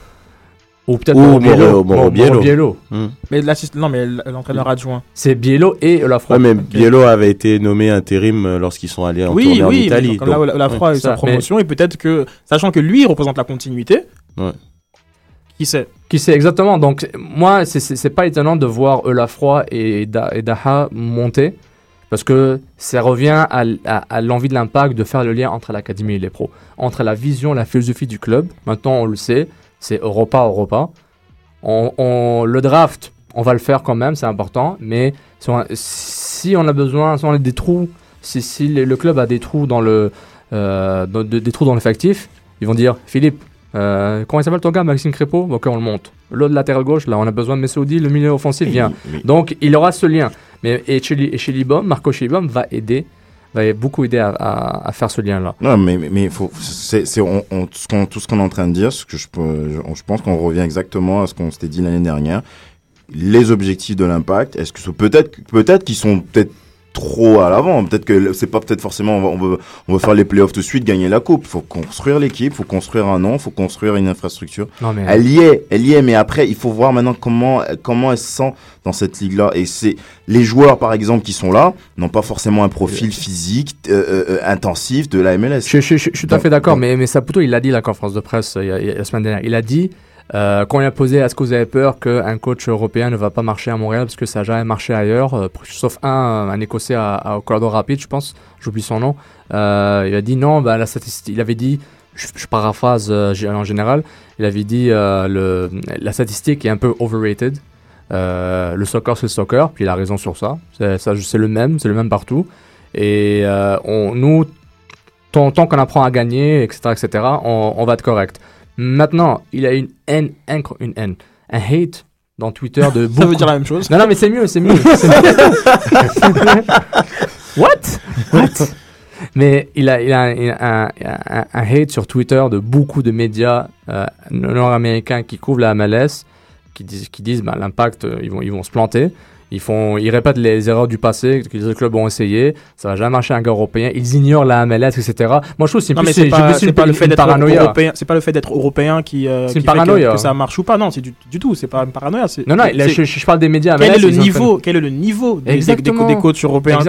Ou peut-être Mauro Biello. Mauro Biello. Biello. Hmm. Mais non, mais l'entraîneur adjoint. C'est Biello et Lafroy. Ouais, mais Biello avait été nommé intérim euh, lorsqu'ils sont allés en Oui, tournée en oui, Italie. comme là, donc- la- Lafroy a eu sa promotion et peut-être que, sachant que lui il représente la continuité, Ouais. qui sait Qui sait exactement. Donc, moi, c'est- pas étonnant de voir Olafroy et, Da- et Daha monter. Parce que ça revient à, l- à- à l'envie de l'impact de faire le lien entre l'académie et les pros. Entre la vision, la philosophie du club. Maintenant, on le sait, c'est Europa, Europa. On, on- le draft, on va le faire quand même, c'est important. Mais si on, a, si on a besoin, si on a des trous, si, si le club a des trous dans le, euh, dans- de- des trous dans l'effectif, ils vont dire Philippe, euh, comment il s'appelle ton gars, Maxime Crépeau? Ok, on le monte. L'autre latéral gauche, là, on a besoin de Messoudi, le milieu offensif vient. Oui. Donc, il aura ce lien. Mais et Chilibom, Marco Chilibom va aider, va beaucoup aider à, à- à faire ce lien-là. Non, mais, mais, faut, c'est, on, on- tout ce qu'on, est en train de dire, ce que je, je, pense qu'on revient exactement à ce qu'on s'était dit l'année dernière. Les objectifs de l'impact, est-ce que peut-être, peut-être qu'ils sont peut-être trop à l'avant. Peut-être que c'est pas peut-être forcément on veut, on veut faire les playoffs tout de suite, gagner la coupe. Faut construire l'équipe, faut construire un nom, faut construire une infrastructure. Non, mais Elle y est, elle y est, mais après, il faut voir maintenant comment, comment elle se sent dans cette ligue-là. Et c'est les joueurs, par exemple, qui sont là, n'ont pas forcément un profil physique euh, euh, euh, intensif de la MLS. Je, je- je- je suis tout à fait d'accord, mais, mais Saputo, il l'a dit à la conférence de presse euh, la semaine dernière. Il a dit, euh, quand il a posé est-ce que vous avez peur qu'un coach européen ne va pas marcher à Montréal parce que ça n'a jamais marché ailleurs, euh, sauf un, un Écossais à, à Colorado Rapids, je pense, j'oublie son nom. Euh, il a dit non, bah, il avait dit, je, je paraphrase euh, en général, il avait dit euh, la statistique est un peu overrated. Euh, le soccer, c'est le soccer, puis il a raison sur ça. C'est le même, c'est le même partout. Et euh, nous, tant, qu'on apprend à gagner, etc., etc., on va être correct. Maintenant, il a une haine, une haine, un hate dans Twitter de beaucoup. Ça veut dire la même chose. Non, non, mais c'est mieux, c'est mieux. What? What? Mais il a, il a, un, un, un, hate sur Twitter de beaucoup de médias euh, nord-américains qui couvrent la MLS, qui disent, qui disent bah, l'impact, euh, ils, vont, ils vont se planter. Ils, font, ils répètent les erreurs du passé que les autres clubs ont essayé. Ça va jamais marcher un gars européen. Ils ignorent la MLS, etc. Moi, je trouve c'est plus, c'est pas, pas, le fait d'être européen. C'est pas le fait d'être européen qui, euh, qui paranoïa. Que, que, ça marche ou pas. Non, c'est du, du, tout. C'est pas une paranoïa. Non, non. je, je, parle des médias. Quel MLS, est le niveau Quel est le niveau des, des, des, coachs européens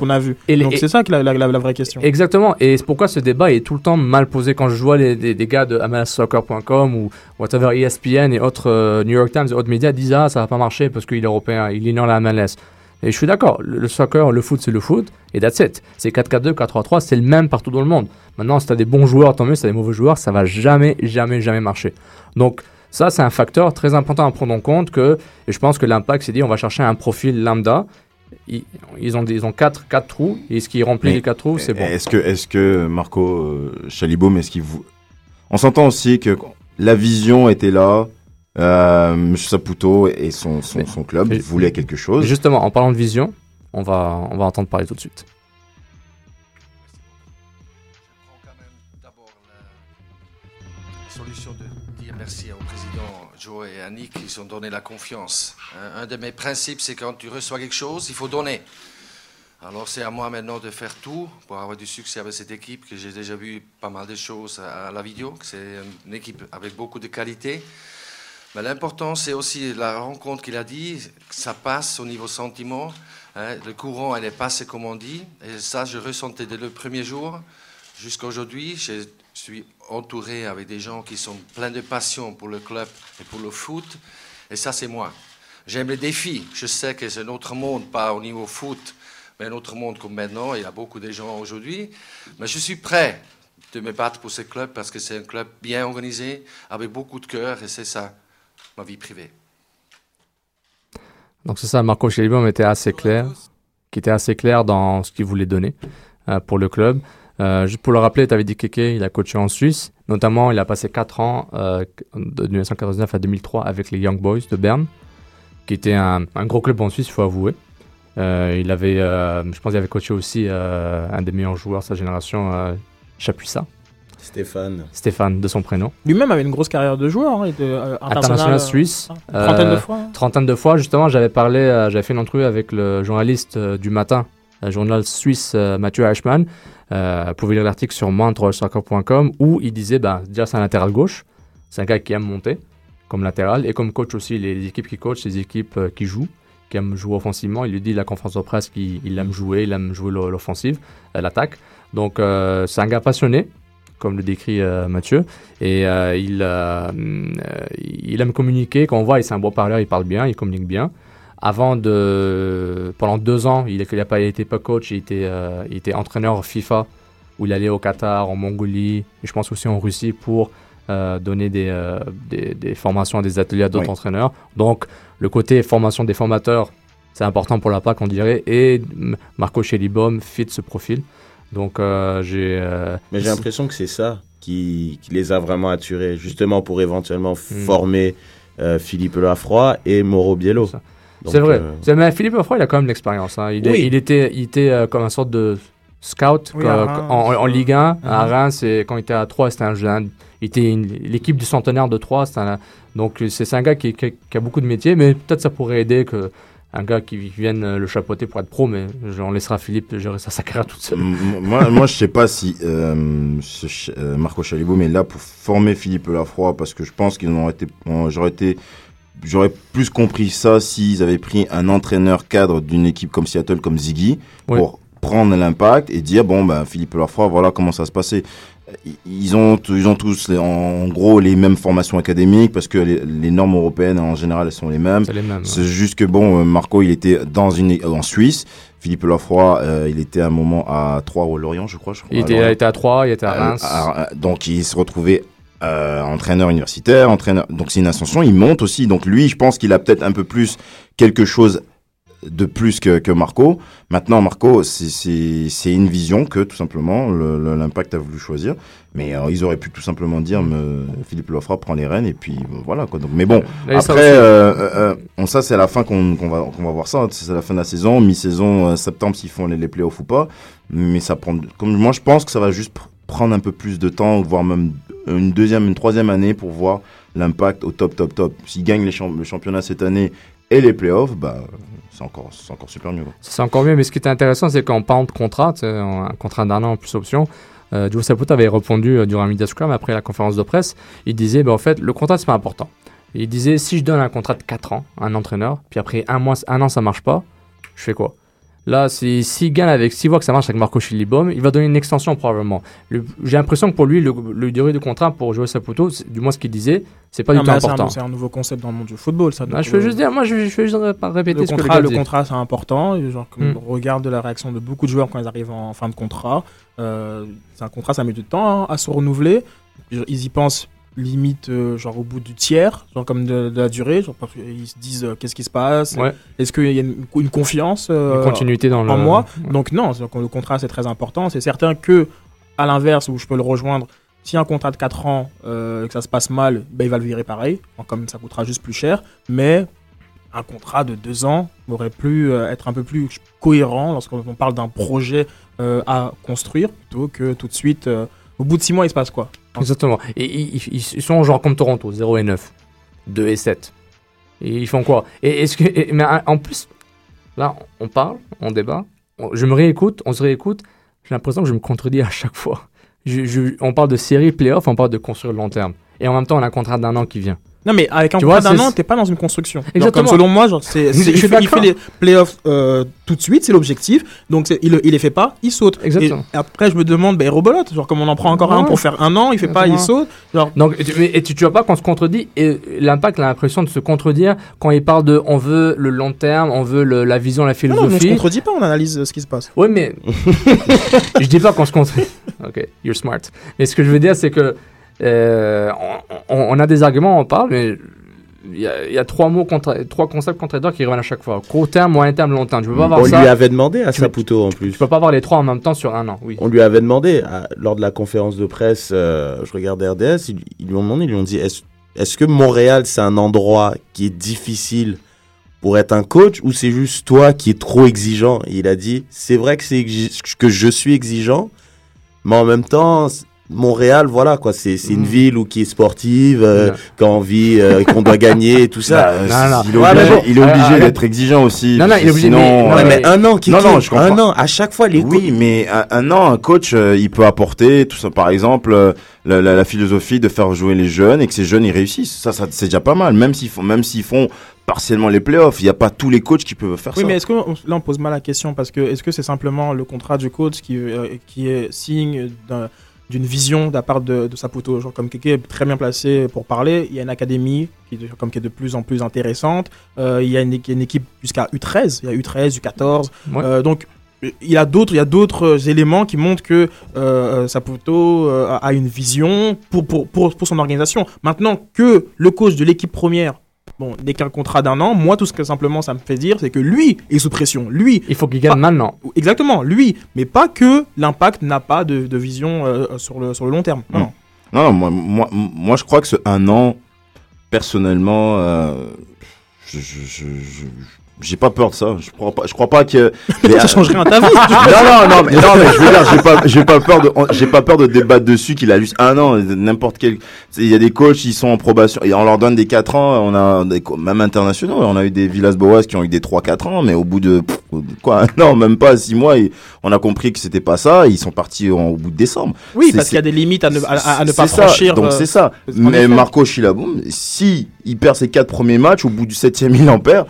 qu'on a vu Donc c'est ça que la, la, la, vraie question. Exactement. Et c'est pourquoi ce débat est tout le temps mal posé quand je vois les, des, gars de MLSsoccer.com ou whatever ESPN et autres euh, New York Times et autres médias disent ah ça va pas marcher parce qu'il est européen, il la MLS. Et je suis d'accord, le, soccer, le foot, c'est le foot, et that's it. C'est 4-4-2, 4-3-3, c'est le même partout dans le monde. Maintenant, si tu as des bons joueurs, tant mieux, si tu as des mauvais joueurs, ça va jamais, jamais, jamais marcher. Donc, ça, c'est un facteur très important à prendre en compte que, et je pense que l'impact s'est dit, on va chercher un profil lambda. Ils, ils ont, ils ont quatre, quatre trous, et ce qui remplit les quatre trous, c'est bon. Est-ce que, est que Marco euh, est-ce qu'il vous. On s'entend aussi que la vision était là, euh, M. Saputo et son, son, son club voulaient quelque chose. Justement, en parlant de vision, on va, on va entendre parler tout de suite. solution de dire merci au président Joe et Annick qui ont donné la confiance. Un, de mes principes, c'est quand tu reçois quelque chose, il faut donner. Alors c'est à moi maintenant de faire tout pour avoir du succès avec cette équipe, que j'ai déjà vu pas mal de choses à la vidéo, que c'est une équipe avec beaucoup de qualité. Mais l'important, c'est aussi la rencontre qu'il a dit, ça passe au niveau sentiment. Hein, le courant, elle est passée, comme on dit. Et ça, je ressentais dès le premier jour jusqu'à aujourd'hui. Je suis entouré avec des gens qui sont pleins de passion pour le club et pour le foot. Et ça, c'est moi. J'aime les défis. Je sais que c'est un autre monde, pas au niveau foot, mais un autre monde comme maintenant. Il y a beaucoup de gens aujourd'hui. Mais je suis prêt de me battre pour ce club parce que c'est un club bien organisé, avec beaucoup de cœur, et c'est ça ma vie privée. Donc c'est ça, Marco Chelibom était assez clair, qui était assez clair dans ce qu'il voulait donner euh, pour le club. Euh, juste pour le rappeler, tu avais dit Keke, il a coaché en Suisse. Notamment, il a passé 4 ans, euh, de 1999 à 2003, avec les Young Boys de Berne, qui était un, gros club en Suisse, il faut avouer. il avait, je pense qu'il avait coaché aussi un des meilleurs joueurs de sa génération, Chapuissa. Stéphane. Stéphane, de son prénom. Lui-même avait une grosse carrière de joueur, hein, euh, international, euh, suisse. Euh, trentaine de fois. Trentaine de fois, justement, j'avais parlé, j'avais fait une entrevue avec le journaliste du matin, le journal suisse Mathieu Eichmann. vous pouvez lire l'article sur moindresoccer.com où il disait, bah, déjà c'est un latéral gauche, c'est un gars qui aime monter comme latéral et comme coach aussi, les, équipes qui coachent, les équipes qui jouent qui aiment jouer offensivement. Il lui dit la conférence de presse qu'il aime jouer, il aime jouer l'offensive, l'attaque. Donc c'est un gars passionné, comme le décrit euh, Mathieu. Et euh, il, euh, il aime communiquer. Quand on voit, c'est un beau parleur, il parle bien, il communique bien. Avant de, pendant deux ans, il n'a pas été pas coach, il était, il était entraîneur FIFA, où il allait au Qatar, en Mongolie, et je pense aussi en Russie pour donner des, des, des, formations à des ateliers à d'autres entraîneurs. Donc, le côté formation des formateurs, c'est important pour la PAC, on dirait, et Marco Chelibom fit ce profil. Donc euh, j'ai. Euh, Mais j'ai l'impression que c'est ça qui, qui, les a vraiment attirés, justement pour éventuellement hmm. former euh, Philippe Lafroy et Mauro Biello. C'est vrai. Mais Philippe Lafroy, il a quand même l'expérience. Hein. Il, il, était, il était comme un sorte de scout en, en, Ligue 1 à uh-huh. Reims. Et quand il était à 3, c'était un jeune. Il était l'équipe du centenaire de 3. Un, donc c'est un gars qui, qui, qui, a beaucoup de métiers, mais peut-être ça pourrait aider que un gars qui vienne euh, le chapeauter pour être pro, mais on laissera Philippe gérer sa, sa carrière toute seule. moi, moi, je sais pas si euh, euh, Marco Chalibaud est là pour former Philippe Lafroy, parce que je pense qu'ils ont été, j'aurais été, j'aurais plus compris ça s'ils avaient pris un entraîneur cadre d'une équipe comme Seattle, comme Ziggy, pour prendre l'impact et dire bon ben Philippe Lafroy, voilà comment ça se passait ils ont, ils ont tous en gros les mêmes formations académiques parce que les, normes européennes en général elles sont les mêmes. C'est juste que bon, euh, Marco il était dans une en Suisse. Philippe Lafroy, euh, il était à un moment à Troyes ou Lorient, je crois. Je crois il était, était, à Troyes, il était à euh, Reims. donc il se retrouvait entraîneur universitaire, entraîneur. Donc c'est une ascension. Il monte aussi. Donc lui, je pense qu'il a peut-être un peu plus quelque chose de plus que, que Marco. Maintenant, Marco, c'est- une vision que tout simplement le- le- l'impact a voulu choisir. Mais euh, ils auraient pu tout simplement dire me- Philippe Lofra prend les rênes et puis euh, voilà quoi. Donc, mais bon, Là, sera après, euh, euh, euh, on, ça c'est à la fin qu'on va, qu'on va voir ça. C'est la fin de la saison, mi-saison, euh, septembre s'ils font les, les playoffs ou pas. Mais ça prend, comme moi je pense que ça va juste pr- prendre un peu plus de temps, voire même une deuxième, une troisième année pour voir l'impact au top, top, top. S'ils gagnent les champ- le championnat cette année et les playoffs, bah c'est encore, super mieux. quoi. C'est encore mieux, mais ce qui est intéressant, c'est qu'en parlant de contrat, un contrat d'un an plus option, euh, Joe avait répondu euh, durant media scrum après la conférence de presse. Il disait, ben, en fait, le contrat, c'est pas important. Il disait, si je donne un contrat de 4 ans à un entraîneur, puis après un, mois, un an, ça marche pas, je fais quoi? Là, si- s'il gagne avec, s'il voit que ça marche avec Marco Chilibom, il va donner une extension probablement. Le- J'ai l'impression que pour lui, le, le durée du contrat pour Joe Saputo, c'est- du moins ce qu'il disait, c'est pas Non, du tout c'est un- important. C'est un, nouveau concept dans le monde du football, ça. Ah, donc, je veux euh, juste dire, moi, je, je veux juste pas répéter le ce que contrat, le le gars dit. contrat, c'est important. Genre, comme Mm. on regarde la réaction de beaucoup de joueurs quand ils arrivent en fin de contrat. Euh, c'est un contrat, ça met du temps hein, à se renouveler. Ils y pensent limite euh, genre au bout du tiers, genre comme de, de la durée. Genre, qu'ils se disent euh, qu'est-ce qui se passe, Ouais. est-ce qu'il y a une, une confiance, euh, Une continuité dans en le- moi? Ouais. Donc non, le contrat c'est très important. C'est certain que à l'inverse où je peux le rejoindre. Si un contrat de 4 ans que ça se passe mal, ben, il va le virer pareil, comme ça coûtera juste plus cher. Mais un contrat de deux ans aurait pu être un peu plus cohérent lorsqu'on on parle d'un projet à construire plutôt que tout de suite, au bout de six mois, il se passe quoi Exactement. Et ils, sont genre comme Toronto, 0 et 9, 2 et 7. Et ils font quoi Et est-ce que mais en plus là on parle, on débat, je me réécoute, on se réécoute, j'ai l'impression que je me contredis à chaque fois. On parle de série playoff, on parle de construire le long terme. Et en même temps, on a un contrat d'un an qui vient. Non, mais avec un contrat d'un an, t'es pas dans une construction. Genre, Exactement. comme selon moi, genre, c'est, il, fait, il fait d'accord. les playoffs euh, tout de suite, c'est l'objectif. Donc il, il les fait pas, il saute. Exactement. Et après, je me demande, ben, rebolote. Genre, comme on en prend encore un pour faire un an, il fait pas, il saute. Genre, Donc, et tu, et tu, tu vois pas qu'on se contredit et l'impact a l'impression de se contredire quand il parle de on veut le long terme, on veut le- la vision, la non, non, philosophie. on se contredit pas, on analyse euh, ce qui se passe. Oui, mais je dis pas qu'on se contredit. Ok, you're smart. Mais ce que je veux dire, c'est que euh, on, a des arguments, on parle, mais il y, a- il y a trois mots, contra- trois concepts contradictoires qui reviennent à chaque fois. Court terme, moyen terme, long terme. Tu peux pas avoir On ça. lui avait demandé à Tu peux- Saputo en plus. Tu peux pas avoir les trois en même temps sur un an. Oui. On lui avait demandé, à- lors de la conférence de presse, euh, je regardais RDS, ils, ils lui ont demandé, ils lui ont dit, est-ce est-ce que Montréal, c'est un endroit qui est difficile pour être un coach ou c'est juste toi qui es trop exigeant? Et il a dit, c'est vrai que, c'est exi- que je suis exigeant, mais en même temps, Montréal, voilà quoi, c'est c'est une ville où qui est sportive, euh, a envie, euh, qu'on doit gagner et tout ça. Bah, non, non. Il est obligé, mais bon, il est obligé euh, d'être exigeant aussi. Non, non, il est obligé, sinon, mais- non, Ouais, mais un an, qui Non, non, je comprends. un an, à chaque fois les Oui, mais un, un an, un coach, euh, il peut apporter tout ça. Par exemple, euh, la, la- la philosophie de faire jouer les jeunes et que ces jeunes ils réussissent. Ça, ça c'est déjà pas mal. Même s'ils font, même s'ils font partiellement les playoffs, il n'y a pas tous les coachs qui peuvent faire Oui, ça. mais est-ce que on- là on pose mal la question parce que est-ce que c'est simplement le contrat du coach qui, euh, qui est signe d'un- d'une vision de la part de, de Saputo Genre comme Keke est très bien placé pour parler, il y a une académie qui, est- comme qui est de plus en plus intéressante. Euh, il y a une, équ- une équipe jusqu'à U13, il y a U13, U14. Ouais. Euh, donc il y a d'autres, il y a d'autres euh, éléments qui montrent que euh, Saputo a- a une vision pour, pour, pour, pour son organisation. Maintenant que le coach de l'équipe première Bon, n'est qu'un contrat d'un an. Moi, tout ce que simplement ça me fait dire, c'est que lui est sous pression. Lui, Il faut qu'il gagne Pas- maintenant. exactement, lui, mais pas que l'impact n'a pas de, de vision euh, sur, le, sur le long terme. Non, non. Moi, moi, moi, je crois que ce un an, personnellement, euh, je, je, je, je- j'ai pas peur de ça. Je crois pas, je crois pas que. ça changerait un ta vie. non, non, non, mais, non, mais je veux dire, j'ai pas, j'ai pas peur de, j'ai pas peur de débattre dessus qu'il a juste un an, n'importe quel. Il y a des coachs, ils sont en probation et on leur donne des 4 ans. On a des, même internationaux, on a eu des Villas Boas qui ont eu des 3-4 ans, mais au bout de pff, quoi, non, même pas 6 mois, et on a compris que c'était pas ça. et Ils sont partis en- au bout de décembre. Oui, parce qu'il y a des limites à ne, à, à- à ne pas ça, franchir. Donc euh, c'est ça. en Mais. Marco Chilaboum, si il perd ses quatre premiers matchs, au bout du septième il en perd,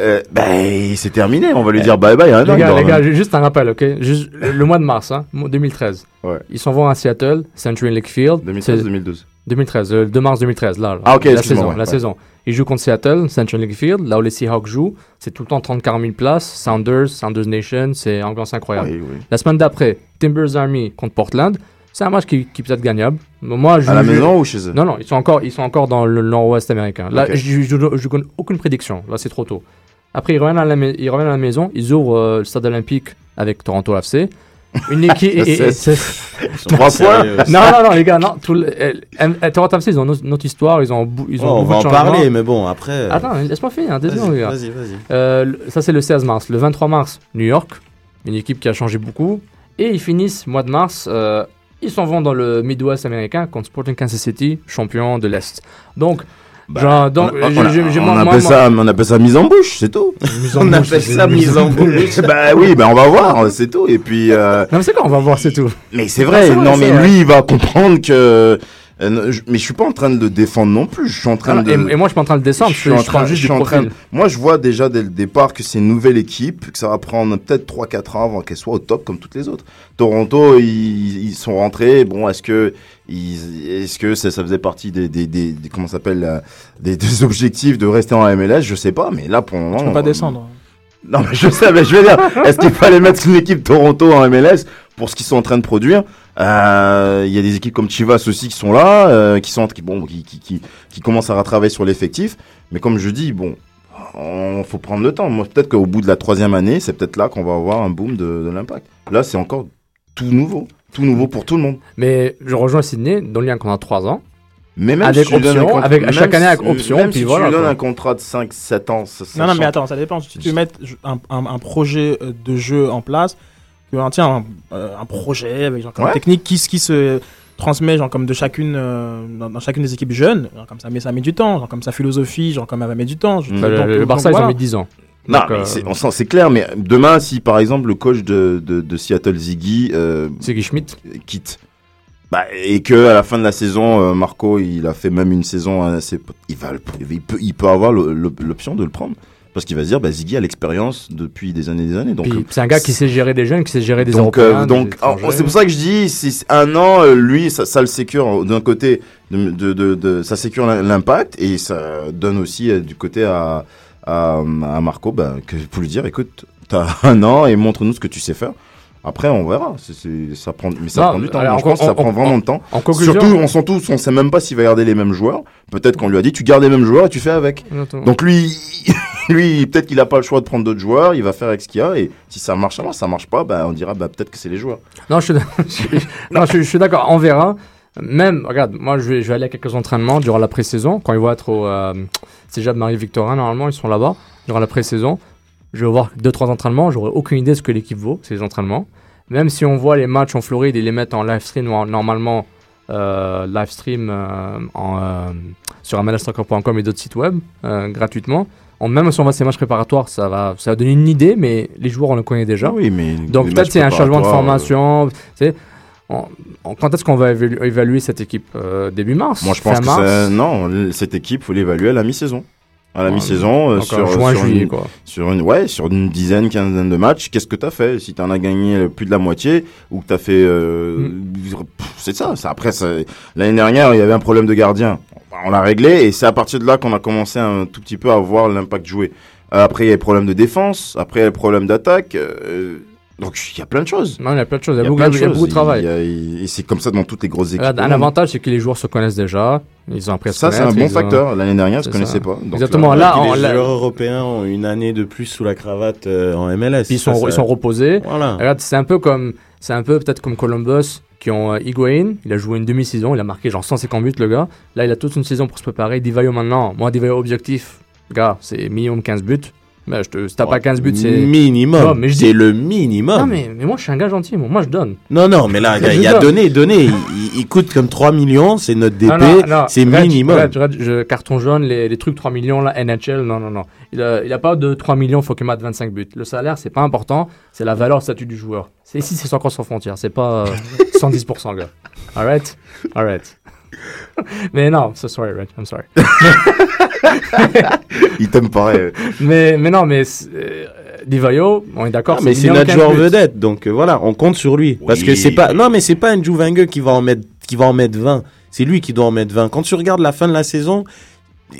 euh, ben c'est terminé. On va lui dire bye bye. Hein, Les gars, les gars, ju- juste un rappel, ok? Juste le mois de mars, hein, mo- 2013. Ouais. Ils s'en vont à Seattle, Century Lake Field. 2013, C'est- 2012. 2013, euh, le 2 mars 2013, là. là. Ah, ok, La saison, ouais, la ouais. saison. Ils jouent contre Seattle, Central League Field, là où les Seahawks jouent. C'est tout le temps 30-40 000 places. Sounders, Sounders Nation, c'est ambiance incroyable. Oui, oui. La semaine d'après, Timbers Army contre Portland. C'est un match qui, qui peut être gagnable. Moi, je, À la je- maison ou chez eux? Non, non, ils sont encore, ils sont encore dans le nord-ouest américain. Là, je, je, je connais aucune prédiction. Là, c'est trop tôt. Après, ils reviennent à la, mai- ils reviennent à la maison, ils ouvrent euh, le stade olympique avec Toronto FC. Une équipe. et- et- et c'est- Trois points. Non, non, non, les gars, non. Tout le- euh, euh, Toronto FC, ils ont notre, notre histoire, ils ont, ils ont Oh, on va de en parler, mais bon, après. euh, Attends, laisse-moi finir, secondes, les gars. vas-y, vas-y. Euh, ça, c'est le 16 mars. Le 23 mars, New York, une équipe qui a changé beaucoup. Et ils finissent, mois de mars, euh, ils s'en vont dans le Midwest américain contre Sporting Kansas City, champion de l'Est. Donc, genre, donc, on, moi- appelle ça, on appelle ça mise en bouche, c'est tout. On appelle ça mise en bouche. bah oui, bah on va voir, c'est tout. Et puis, euh, Non, mais c'est quoi, on va voir, c'est tout. mais c'est vrai, vrai, non mais vrai. lui il va comprendre que. Euh, je- mais je suis pas en train de le défendre non plus. Je suis en train Ah, de. et, et moi, je suis pas en train de descendre, je, suis en je prends train- je suis en train Moi, je vois déjà dès le départ que c'est une nouvelle équipe, que ça va prendre peut-être 3-4 ans avant qu'elle soit au top comme toutes les autres. Toronto, ils, ils sont rentrés. Bon, est-ce que, est-ce que ça, ça faisait partie des, des, des, des- comment s'appelle, euh, des, des objectifs de rester en MLS Je sais pas, mais là pour le moment. Tu peux pas descendre. non, mais je sais, mais je veux dire, est-ce qu'il fallait mettre une équipe Toronto en MLS pour ce qu'ils sont en train de produire? Euh, Il y a des équipes comme Chivas aussi qui sont là, euh, qui sont, qui, bon, qui, qui, qui, qui commencent à retravailler sur l'effectif. Mais comme je dis, bon, on faut prendre le temps. Moi, peut-être qu'au bout de la troisième année, c'est peut-être là qu'on va avoir un boom de, de l'impact. Là, c'est encore tout nouveau, tout nouveau pour tout le monde. Mais je rejoins Sydney, dans le lien qu'on a 3 ans. Mais même Avec si option, un contrat- avec- même chaque année avec option, même puis si voilà, tu lui donnes quoi. un contrat de 5-7 ans, ça, ça Non, non, mais attends, ça dépend. Si tu mets un, un- un projet euh, de jeu en place, hein, tiens, un, euh, un projet avec genre, comme Ouais. technique qui, se transmet genre, comme de chacune, euh, dans, dans chacune des équipes jeunes, genre, comme ça, mais ça met du temps, genre, comme sa philosophie, genre, comme elle va mettre du temps. Je-. Bah, le, donc, le donc, Barça, ils voilà. ont mis 10 ans. Non, euh, c'est- clair, mais demain, si par exemple le coach de, de, de Seattle Ziggy euh, Ziggy Schmidt quitte, bah, et que à la fin de la saison, euh, Marco, il a fait même une saison assez, il va, il peut, il peut avoir l'option de le prendre. Parce qu'il va se dire, bah, Ziggy a l'expérience depuis des années et des années. Donc, c'est un gars qui sait gérer des jeunes, qui sait gérer des donc, Européens. euh, donc c'est pour ça que je dis, c'est un an, euh, lui, ça, ça le sécure d'un côté, de, de, de, de- ça sécure l'impact et ça donne aussi euh, du côté à, à, à Marco, bah, que pour lui dire, écoute, t'as un an et montre-nous ce que tu sais faire. Après, on verra. C'est- c'est- ça prend, mais ça Non, prend du temps. alors, je en- pense que ça en- prend en- vraiment de temps. en conclusion- Surtout, on sent tous, on sait même pas s'il va garder les mêmes joueurs. Peut-être qu'on lui a dit, tu gardes les mêmes joueurs et tu fais avec. Exactement. Donc lui, lui, peut-être qu'il a pas le choix de prendre d'autres joueurs. Il va faire avec ce qu'il y a et si ça marche, ça marche. Ça marche pas, bah, on dira, bah, peut-être que c'est les joueurs. Non, je suis, je d'accord, on verra. Même, regarde, moi je vais, je vais aller à quelques entraînements durant la pré-saison. Quand ils vont être au euh, Cégep Marie-Victorin, normalement, ils sont là-bas. Durant la pré-saison, je vais voir 2-3 entraînements. J'aurai aucune idée de ce que l'équipe vaut, ces entraînements. Même si on voit les matchs en Floride et les mettre en live stream, ou en- normalement, euh, live stream euh, en, euh, sur mlsoccer.com et d'autres sites web euh, gratuitement. En, même si on voit ces matchs préparatoires, ça va, ça va donner une idée, mais les joueurs, on le connaît déjà. Oui, mais Donc peut-être c'est un changement de préparatoires, formation. On- on- quand est-ce qu'on va évalu- évaluer cette équipe Euh, Début mars? Moi, je pense que mars? ça- non, cette équipe, faut l'évaluer à la mi-saison. À la Ouais, mi-saison, euh, sur, en juin, sur, juillet, une, quoi. sur une, ouais, sur une dizaine, quinzaine de matchs, qu'est-ce que tu as fait Si tu en as gagné plus de la moitié ou que tu as fait. euh, Mm. C'est ça. ça. Après, l'année dernière, il y avait un problème de gardien. On l'a réglé et c'est à partir de là qu'on a commencé un tout petit peu à voir l'impact joué. Euh, Après, il y a les problèmes de défense. Après, il y a les problèmes d'attaque. euh, donc, il y a plein de choses. Non, il y a plein de choses. Il y a, Il y a beaucoup, de il y a choses. beaucoup de travail. Et c'est comme ça dans toutes les grosses équipes. Un avantage, c'est que les joueurs se connaissent déjà. Ils ont appris à se Ça, c'est un bon facteur. L'année dernière, ils se C'est connaissaient pas. Donc Exactement. là- Là, les joueurs européens ont une année de plus sous la cravate euh, en MLS. Puis ils sont, ils sont reposés. Voilà. Regarde, c'est un peu comme, c'est un peu peut-être comme Columbus qui ont euh, Higuain. Il a joué une demi-saison, il a marqué genre 150 buts le gars. Là, il a toute une saison pour se préparer. Divayo maintenant, moi Divayo objectif, gars, c'est minimum 15 buts. Mais je te, si t'as pas 15 buts, c'est minimum. C'est le minimum. Non mais, mais moi je suis un gars gentil, moi, moi je donne. Non, non, mais là, il y a donné, donné. Il, coûte comme 3 millions, c'est notre DP, c'est minimum. regarde, regarde, je- carton jaune, les, les trucs 3 millions, là, NHL, non, non, non. Il a, il a pas de 3 millions, faut qu'il mette 25 buts. Le salaire, c'est pas important, c'est la valeur, le statut du joueur. Ici, c'est encore sans frontières, c'est pas euh, 110%, gars. Alright? Alright. mais non, so sorry, Reg, I'm sorry. Il t'aime pareil. mais, mais non, mais euh, Divayo, on est d'accord, Ah, mais c'est notre 15 joueur vedette, donc euh, voilà, on compte sur lui. Parce que c'est pas, non, mais c'est pas un Juvengue qui va en mettre, qui va en mettre 20. C'est lui qui doit en mettre 20. Quand tu regardes la fin de la saison,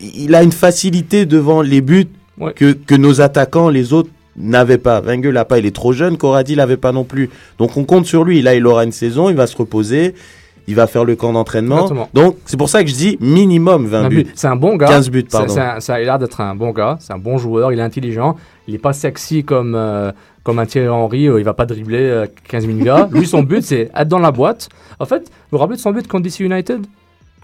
il a une facilité devant les buts Ouais. que, que nos attaquants, les autres, n'avaient pas. Wenger l'a pas, il est trop jeune, Corradi l'avait pas non plus. Donc on compte sur lui. Là, il aura une saison, il va se reposer. Il va faire le camp d'entraînement. Exactement. Donc, c'est pour ça que je dis minimum 20 Un buts. but. C'est un bon gars. 15 buts, pardon. un- ça a l'air d'être un bon gars. C'est un bon joueur. Il est intelligent. Il est pas sexy comme, euh, comme un Thierry Henry. euh, il va pas dribbler euh, 15 000 gars. Lui, son but, c'est être dans la boîte. En fait, vous vous rappelez de son but contre DC United?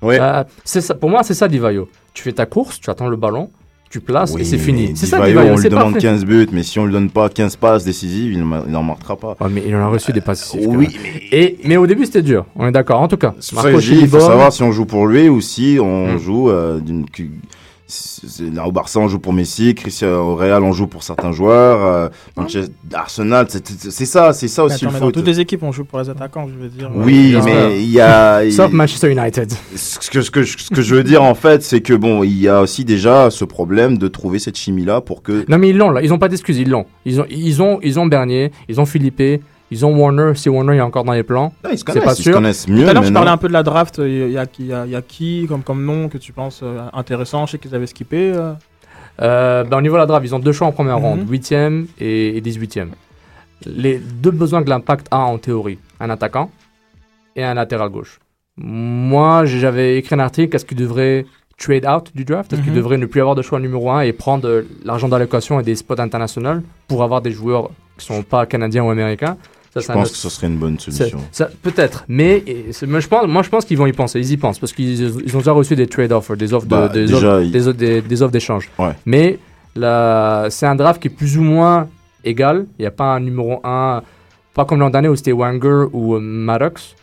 Ouais. Euh, c'est ça, Pour moi, c'est ça, Divayo. Tu fais ta course, tu attends le ballon, tu places Oui, et c'est mais fini. C'est ça, Divayo, on lui demande parfait. 15 buts, mais si on lui donne pas 15 passes décisives, il n'en marquera pas. Ouais, mais il en a reçu des passes décisives, Oui, même. Et, mais au début, c'était dur. On est d'accord. En tout cas, dis, il faut savoir si on joue pour lui ou si on joue euh, d'une. Là, au Barça, on joue pour Messi, Cristiano au Real, on joue pour certains joueurs. euh, Manchester- Arsenal, c'est c'est ça, c'est ça Mais aussi attends, mais le dans foot. toutes les équipes, on joue pour les attaquants, je veux dire. Oui, Euh, mais il y a. Sauf Manchester United. Ce que, ce, que, je- ce que je veux dire en fait, c'est que bon, il y a aussi déjà ce problème de trouver cette chimie là pour que. Non, mais ils l'ont là. Ils ont pas d'excuses. Ils l'ont. Ils ont, ils ont, ils ont Bernier. Ils ont Philippe. Ils ont Warner. Si Warner est encore dans les plans, Ah, ils se c'est connaissent, pas ils se sûr. connaissent Tout mieux. à l'heure, tu maintenant. parlais un peu de la draft. Il y a, il y a- il y a qui comme, comme nom que tu penses euh, intéressant? Je sais qu'ils avaient skippé. euh. Euh, ben, au niveau de la draft, ils ont deux choix en première Mhm. ronde, 8e et, et 18e. Les deux besoins que l'impact a en théorie, un attaquant et un latéral gauche. Moi, j'avais écrit un article, est-ce qu'il devrait trade out du draft? Est-ce qu'il Mhm. devrait ne plus avoir de choix numéro 1 et prendre l'argent d'allocation et des spots internationaux pour avoir des joueurs qui sont pas canadiens ou américains? Ça, Je pense que ce serait une bonne solution. Peut-être, mais moi je, pense, moi je pense qu'ils vont y penser, ils y pensent, parce qu'ils ils ont déjà reçu des trade offers, des offres de- Bah, des, offres, des, des- des offres d'échange. Ouais. Mais c'est un draft qui est plus ou moins égal, il n'y a pas un numéro 1, pas comme l'an dernier où c'était Wanger ou euh, Maddox.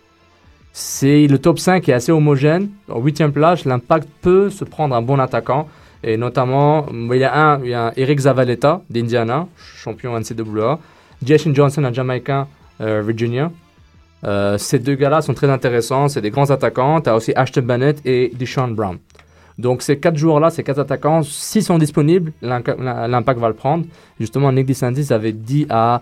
C'est le top 5 qui est assez homogène. En huitième place, l'impact peut se prendre un bon attaquant. Et notamment, il y a un, il y a un Eric Zavaleta d'Indiana, champion NCAA. Jason Johnson, un Jamaïcain, Virginia. Euh, ces deux gars-là sont très intéressants. C'est des grands attaquants. Tu as aussi Ashton Bennett et Deshaun Brown. Donc ces quatre joueurs-là, ces quatre attaquants, s'ils sont disponibles, l'impact va le prendre. Justement, Nick DeSantis avait dit à,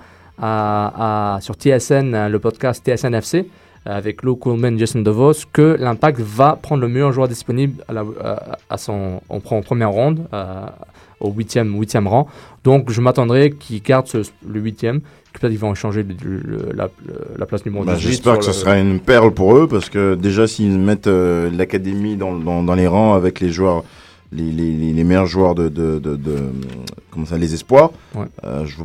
sur TSN, euh, le podcast TSN FC, avec Lou Coolman, Jason DeVos, que l'impact va prendre le meilleur joueur disponible à, son, on en première ronde, euh, au huitième, huitième rang. Donc je m'attendrais qu'ils gardent ce- le huitième, que peut-être ils vont changer le- le- la, la place numéro Bah, 18 J'espère que ce sera une perle pour eux parce que déjà s'ils mettent euh, l'académie dans, dans, dans les rangs avec les joueurs, les, les, les- les meilleurs joueurs de, de, de, de- comment ça, les espoirs, Ouais. euh, je,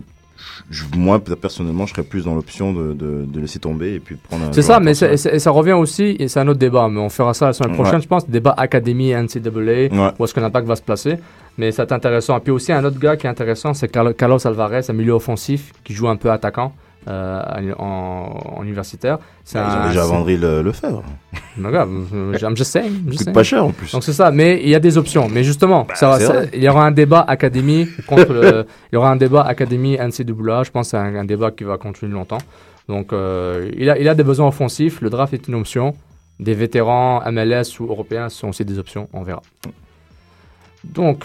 je- moi personnellement je serais plus dans l'option de, de, de laisser tomber et puis de prendre un C'est ça, mais c'est- et ça revient aussi, et c'est un autre débat, mais on fera ça la semaine Ouais. prochaine, je pense, débat Académie NCAA, Ouais. où est-ce que l'impact va se placer. Mais c'est intéressant. Et puis aussi, un autre gars qui est intéressant, c'est Carlo- Carlos Alvarez, un milieu offensif qui joue un peu attaquant euh, en, en universitaire. C'est Ils ont déjà Vendry le, le regarde, euh, I'm just saying. I'm just Coûte saying. pas cher en plus. Donc c'est ça, mais il y a des options. Mais justement, ça va- c'est ça- vrai. il y aura un débat académie contre le- il y aura un débat académie NCAA. Je pense que c'est un, un débat qui va continuer longtemps. Donc euh, il, a, il a des besoins offensifs. Le draft est une option. Des vétérans MLS ou européens sont aussi des options. On verra. Donc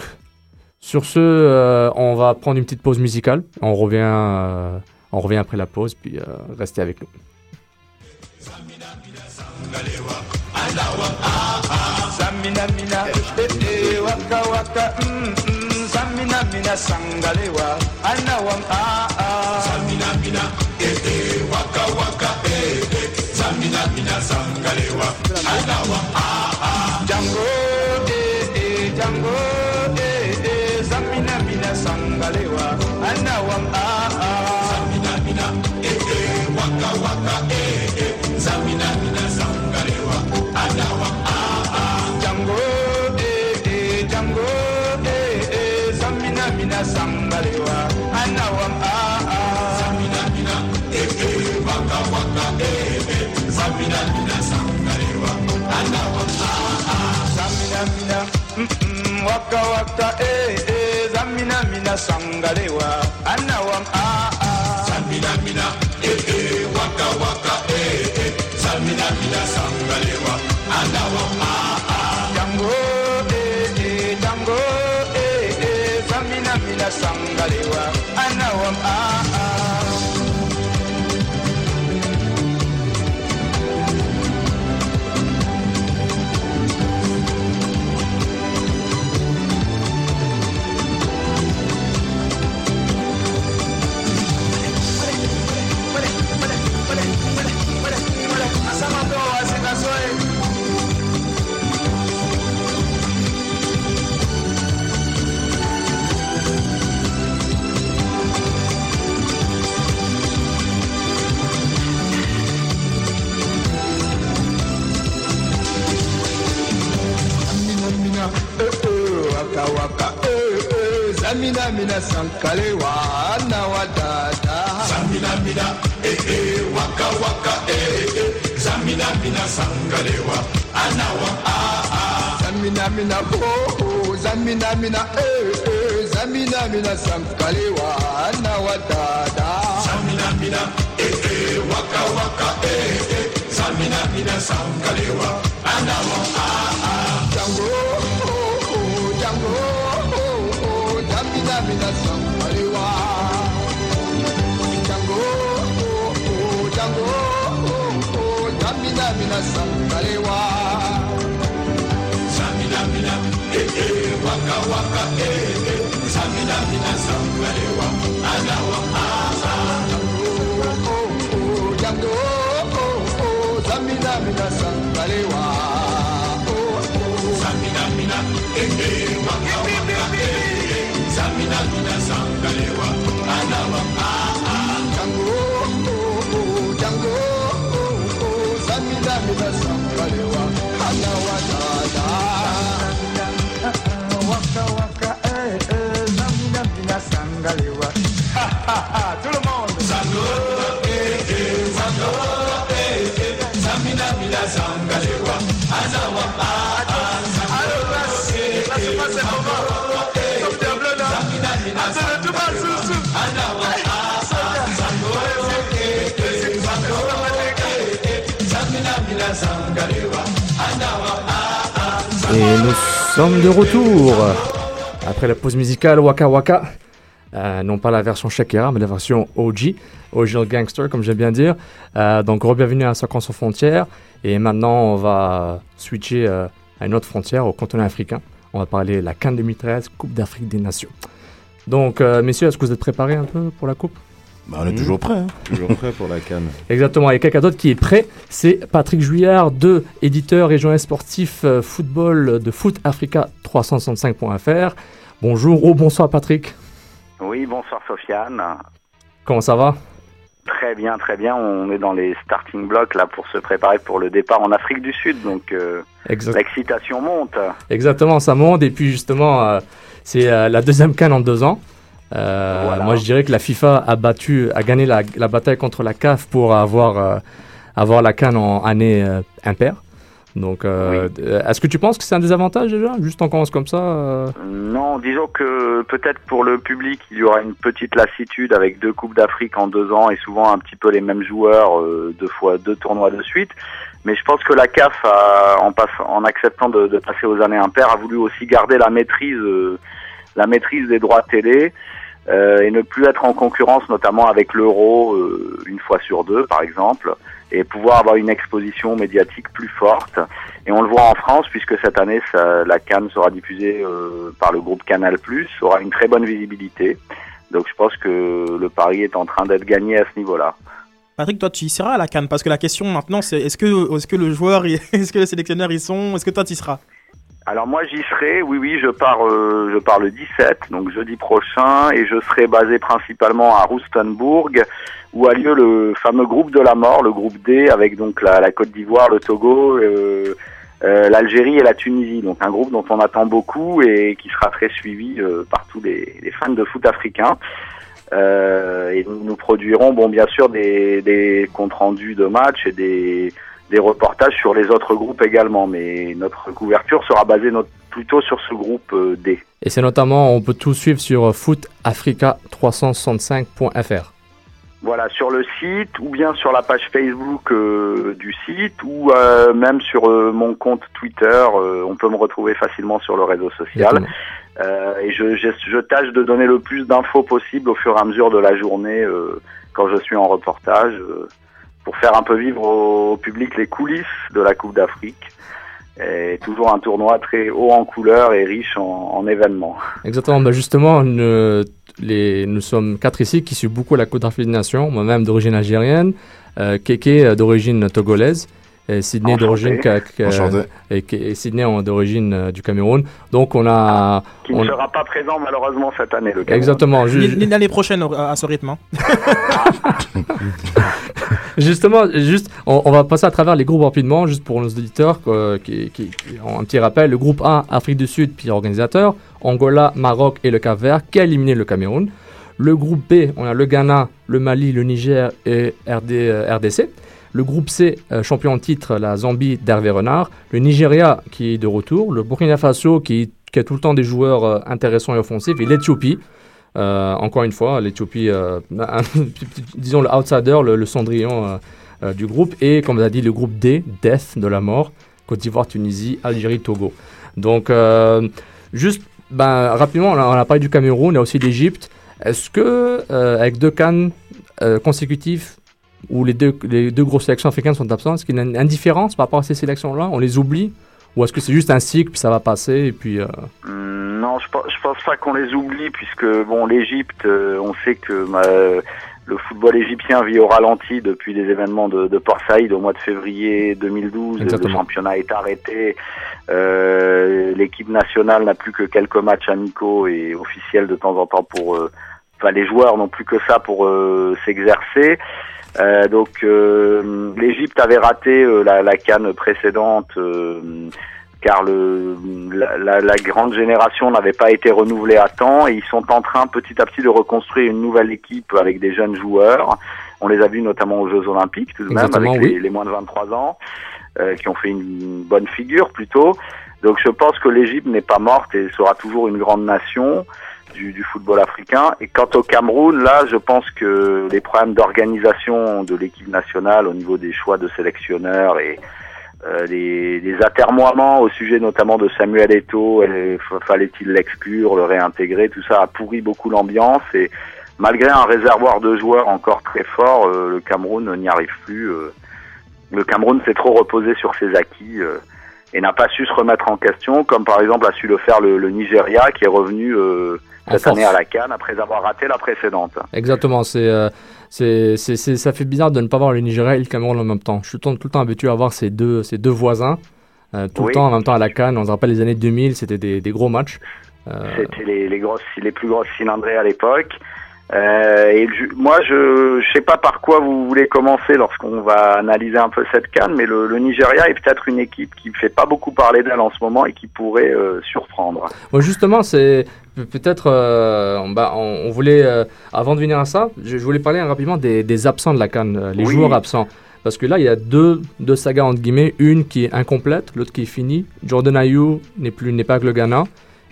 sur ce, euh, on va prendre une petite pause musicale. On revient, on revient après la pause, puis euh, restez avec nous. Eh eh, mm mm. Ah ah. Eh eh, eh eh. Ah ah. Waka waka, eh eh. zamina mina sangale. Zamina mina sankalewa, na wadada. Zamina mina, eh eh, waka waka, eh eh, zamina mina sankalewa, anawa ah ah. Zamina mina oh oh, zamina mina eh eh, zamina mina sankalewa, na wadada. Zamina mina, eh eh, waka waka, eh eh, zamina mina sankalewa, anawa ah ah. Django, zamina mina Waka waka, eh eh, zamina mina sankalewa. Ha ha ha, Et nous sommes de retour après la pause musicale Waka Waka. Euh, non pas la version Shakira, mais la version OG, Original Gangster, comme j'aime bien dire. Euh, donc, bienvenue à Soccer sans frontières. Et maintenant, on va switcher euh, à une autre frontière, au continent africain. On va parler la Cannes 2013, Coupe d'Afrique des Nations. Donc, messieurs, est-ce que vous êtes préparés un peu pour la Coupe? Bah, on est toujours prêt. hein. Toujours prêt pour la canne. Exactement, et quelqu'un d'autre qui est prêt, c'est Patrick Juillard, de éditeur et journaliste sportif euh, football de Foot Africa 365.fr. Bonjour ou bonsoir Patrick, Oui, bonsoir Sofiane. comment ça va? Très bien, très bien. On est dans les starting blocks là pour se préparer pour le départ en Afrique du Sud, donc euh, l'excitation monte. Exactement, ça monte, et puis justement, euh, c'est euh, la deuxième canne en deux ans. Euh, Voilà. Moi je dirais que la FIFA a battu, a gagné la, la bataille contre la CAF pour avoir, euh, avoir la canne en année euh, impaire. Donc, est-ce que tu penses que c'est un désavantage déjà Juste on commence comme ça Non, disons que peut-être pour le public, il y aura une petite lassitude avec deux coupes d'Afrique en deux ans et souvent un petit peu les mêmes joueurs, deux fois deux tournois de suite. Mais je pense que la CAF, a, en, passe, en acceptant de, de passer aux années impaires, a voulu aussi garder la maîtrise, euh, la maîtrise des droits télé et ne plus être en concurrence, notamment avec l'euro euh, une fois sur deux, par exemple, et pouvoir avoir une exposition médiatique plus forte. Et on le voit en France, puisque cette année, ça, la Cannes sera diffusée euh, par le groupe Canal+, aura une très bonne visibilité. Donc je pense que le pari est en train d'être gagné à ce niveau-là. Patrick, toi, tu y seras à la Cannes Parce que la question maintenant, c'est est-ce que, est que le joueur, est-ce que le sélectionneur y sont Est-ce que toi, tu y seras? Alors moi j'y serai, oui oui, je pars euh, je pars le 17, donc jeudi prochain, et je serai basé principalement à Rustenburg, où a lieu le fameux groupe de la mort, le groupe D, avec donc la, Côte d'Ivoire, le Togo, euh, euh, l'Algérie et la Tunisie. Donc un groupe dont on attend beaucoup et qui sera très suivi euh, par tous les, les fans de foot africains. Euh, et nous, nous produirons bon bien sûr des, des comptes rendus de matchs et des, des reportages sur les autres groupes également, mais notre couverture sera basée plutôt sur ce groupe euh, D. Et c'est notamment, on peut tout suivre sur euh, footafrica365.fr. Voilà, sur le site ou bien sur la page Facebook euh, du site ou euh, même sur euh, mon compte Twitter. on peut me retrouver facilement sur le réseau social. Et je, je, je tâche de donner le plus d'infos possible au fur et à mesure de la journée quand je suis en reportage pour faire un peu vivre au, public les coulisses de la Coupe d'Afrique. Et toujours un tournoi très haut en couleurs et riche en, en événements. Exactement, bah justement, les, nous sommes quatre ici qui suivent beaucoup la Coupe d'Afrique des Nations, moi-même d'origine algérienne, euh, Keke euh, d'origine togolaise, et Sydney d'origine et, et Sydney d'origine euh, du Cameroun. Donc on a Qui on- ne sera pas présent malheureusement cette année. Le Cameroun. exactement Ni- L'année prochaine à ce rythme. hein. Justement, juste, on, va passer à travers les groupes rapidement, juste pour nos auditeurs, qui, qui, un petit rappel. Le groupe A, Afrique du Sud, puis organisateur. Angola, Maroc et le Cap-Vert, qui a éliminé le Cameroun. Le groupe B, on a le Ghana, le Mali, le Niger et RD, RDC. Le groupe C, euh, champion en titre, la Zambie d'Hervé Renard. Le Nigeria qui est de retour. Le Burkina Faso qui, a tout le temps des joueurs euh, intéressants et offensifs. Et l'Éthiopie. Euh, encore une fois, l'Éthiopie, disons le outsider, le, cendrillon du groupe. Et comme on a dit, le groupe D, Death de la mort. Côte d'Ivoire, Tunisie, Algérie, Togo. Donc, juste ben, rapidement, on a, parlé du Cameroun, y a aussi l'Égypte. Est-ce que, avec deux cannes consécutifs, où les deux, les deux grosses sélections africaines sont absentes Est-ce qu'il y a une indifférence par rapport à ces sélections-là? On les oublie? Ou est-ce que c'est juste un cycle, puis ça va passer et puis, euh, hmm, Non, je, je pense pas qu'on les oublie, puisque bon, l'Égypte, euh, on sait que le football égyptien vit au ralenti depuis les événements de, de Port Saïd au mois de février 2012. Le championnat est arrêté. Euh, l'équipe nationale n'a plus que quelques matchs amicaux et officiels de temps en temps pour... Enfin, les joueurs n'ont plus que ça pour s'exercer. Euh, donc euh, l'Égypte avait raté euh, la, la canne précédente car le, la, la, grande génération n'avait pas été renouvelée à temps et ils sont en train petit à petit de reconstruire une nouvelle équipe avec des jeunes joueurs. On les a vus notamment aux Jeux Olympiques tout de même avec les, les, moins de 23 ans euh, qui ont fait une bonne figure plutôt. Donc je pense que l'Égypte n'est pas morte et sera toujours une grande nation du, football africain. Et quant au Cameroun, là, je pense que les problèmes d'organisation de l'équipe nationale au niveau des choix de sélectionneurs et euh, les, les, atermoiements au sujet notamment de Samuel Eto'o, fallait-il l'exclure, le réintégrer, tout ça a pourri beaucoup l'ambiance et malgré un réservoir de joueurs encore très fort, euh, le Cameroun n'y arrive plus. Euh. le Cameroun s'est trop reposé sur ses acquis euh, et n'a pas su se remettre en question, comme par exemple a su le faire le Nigeria qui est revenu cette année à la Cannes après avoir raté la précédente. Exactement, euh, c'est c'est ça fait bizarre de ne pas voir le Nigeria et le Cameroun en même temps. Je suis tout, le temps habitué à voir ces deux, ces deux voisins euh, tout le temps en même temps à la Cannes. On se rappelle les années 2000, c'était des, des, gros matchs. Euh... C'était les, les, grosses, les plus grosses cylindrées à l'époque. Euh, et moi, je ne sais pas par quoi vous voulez commencer lorsqu'on va analyser un peu cette canne, mais le, le Nigeria est peut-être une équipe qui ne fait pas beaucoup parler d'elle en ce moment et qui pourrait euh, surprendre. Bon, justement, c'est peut-être, euh, on, voulait, euh, avant de venir à ça, je, voulais parler rapidement des, des, absents de la canne, les joueurs absents. Parce que là, il y a deux, deux sagas, entre guillemets, une qui est incomplète, l'autre qui est finie. Jordan Ayou n'est plus n'est pas avec le Ghana.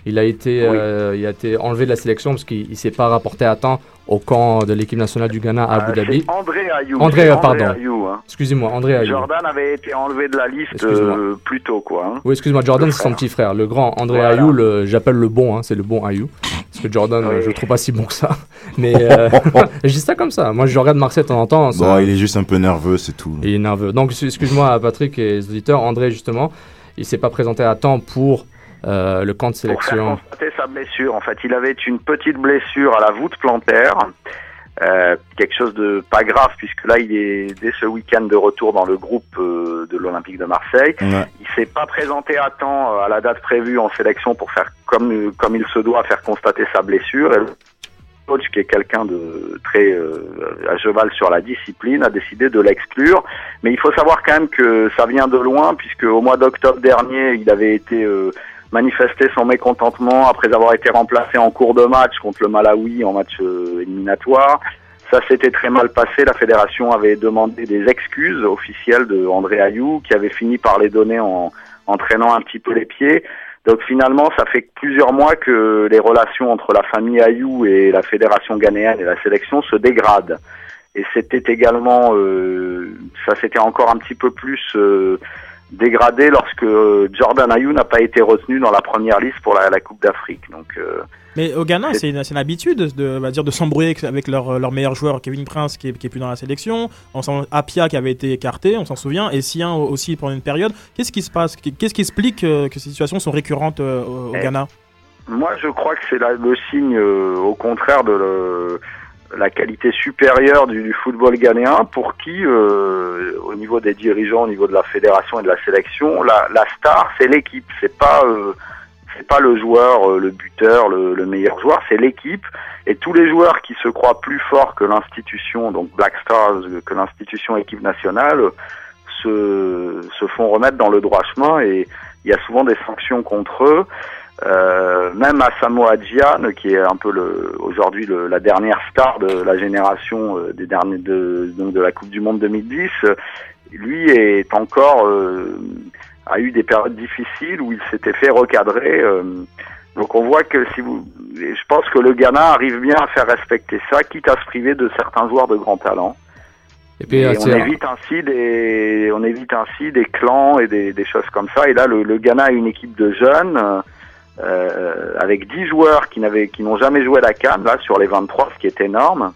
Il a été, euh, il a été enlevé de la sélection parce qu'il ne s'est pas rapporté à temps au camp de l'équipe nationale du Ghana à Abu euh, Dhabi. André Ayou. André, pardon. Hein. Excusez-moi, André Ayou. Jordan avait été enlevé de la liste euh, plus tôt, quoi. Hein. Oui, excuse-moi, Jordan, c'est son petit frère. Le grand André Ayou, j'appelle le bon, hein, c'est le bon Ayou. Parce que Jordan, je le trouve pas si bon que ça. Mais je dis ça comme ça. Moi, je regarde Marseille de temps en temps. Bon, il est juste un peu nerveux, c'est tout. Il est nerveux. Donc, excuse-moi, Patrick et les auditeurs. André, justement, il s'est pas présenté à temps pour euh, le camp de sélection. Pour constater sa blessure, en fait, il avait une petite blessure à la voûte plantaire. Euh, quelque chose de pas grave puisque là il est dès ce week-end de retour dans le groupe euh, de l'Olympique de Marseille. Il s'est pas présenté à temps à la date prévue en sélection pour faire comme comme il se doit faire constater sa blessure. Et le coach qui est quelqu'un de très à cheval sur la discipline a décidé de l'exclure. Mais il faut savoir quand même que ça vient de loin puisque au mois d'octobre dernier il avait été manifester son mécontentement après avoir été remplacé en cours de match contre le Malawi en match euh, éliminatoire. Ça s'était très mal passé. La fédération avait demandé des excuses officielles de André Ayou, qui avait fini par les donner en, en traînant un petit peu les pieds. Donc finalement, ça fait plusieurs mois que les relations entre la famille Ayou et la fédération ghanéenne et la sélection se dégradent. Et c'était également, euh, ça s'était encore un petit peu plus euh, dégradé lorsque euh, Jordan Ayou n'a pas été retenu dans la première liste pour la, Coupe d'Afrique. Donc, euh, mais au Ghana, c'est une, une, habitude de, va dire, de s'embrouiller avec leur, leur meilleur joueur, Kevin Prince, qui est, qui est plus dans la sélection. On sent Apia qui avait été écarté, on s'en souvient, et Sien aussi pendant une période. Qu'est-ce qui se passe? Qu'est-ce qui explique euh, que ces situations sont récurrentes au eh, Ghana? Moi, je crois que c'est le signe, au contraire, de le la qualité supérieure du, football ghanéen pour qui, euh, au niveau des dirigeants, au niveau de la fédération et de la sélection, la, la star c'est l'équipe, c'est pas euh, c'est pas le joueur, euh, le buteur, le, le meilleur joueur, c'est l'équipe. Et tous les joueurs qui se croient plus forts que l'institution, donc Black Stars, que l'institution équipe nationale, se, se font remettre dans le droit chemin et il y a souvent des sanctions contre eux. Euh, même à Samoa Gyan, qui est un peu le, aujourd'hui le, la dernière star de la génération euh, des derniers de, donc de la Coupe du Monde 2010, lui est encore euh, a eu des périodes difficiles où il s'était fait recadrer. Euh, donc on voit que si vous, je pense que le Ghana arrive bien à faire respecter ça, quitte à se priver de certains joueurs de grand talent. Et, puis, on évite ainsi des, on évite ainsi des clans et des, des choses comme ça. Et là, le, le, Ghana a une équipe de jeunes euh, avec 10 joueurs qui n'avaient, qui n'ont jamais joué à la CAN là sur les 23, ce qui est énorme.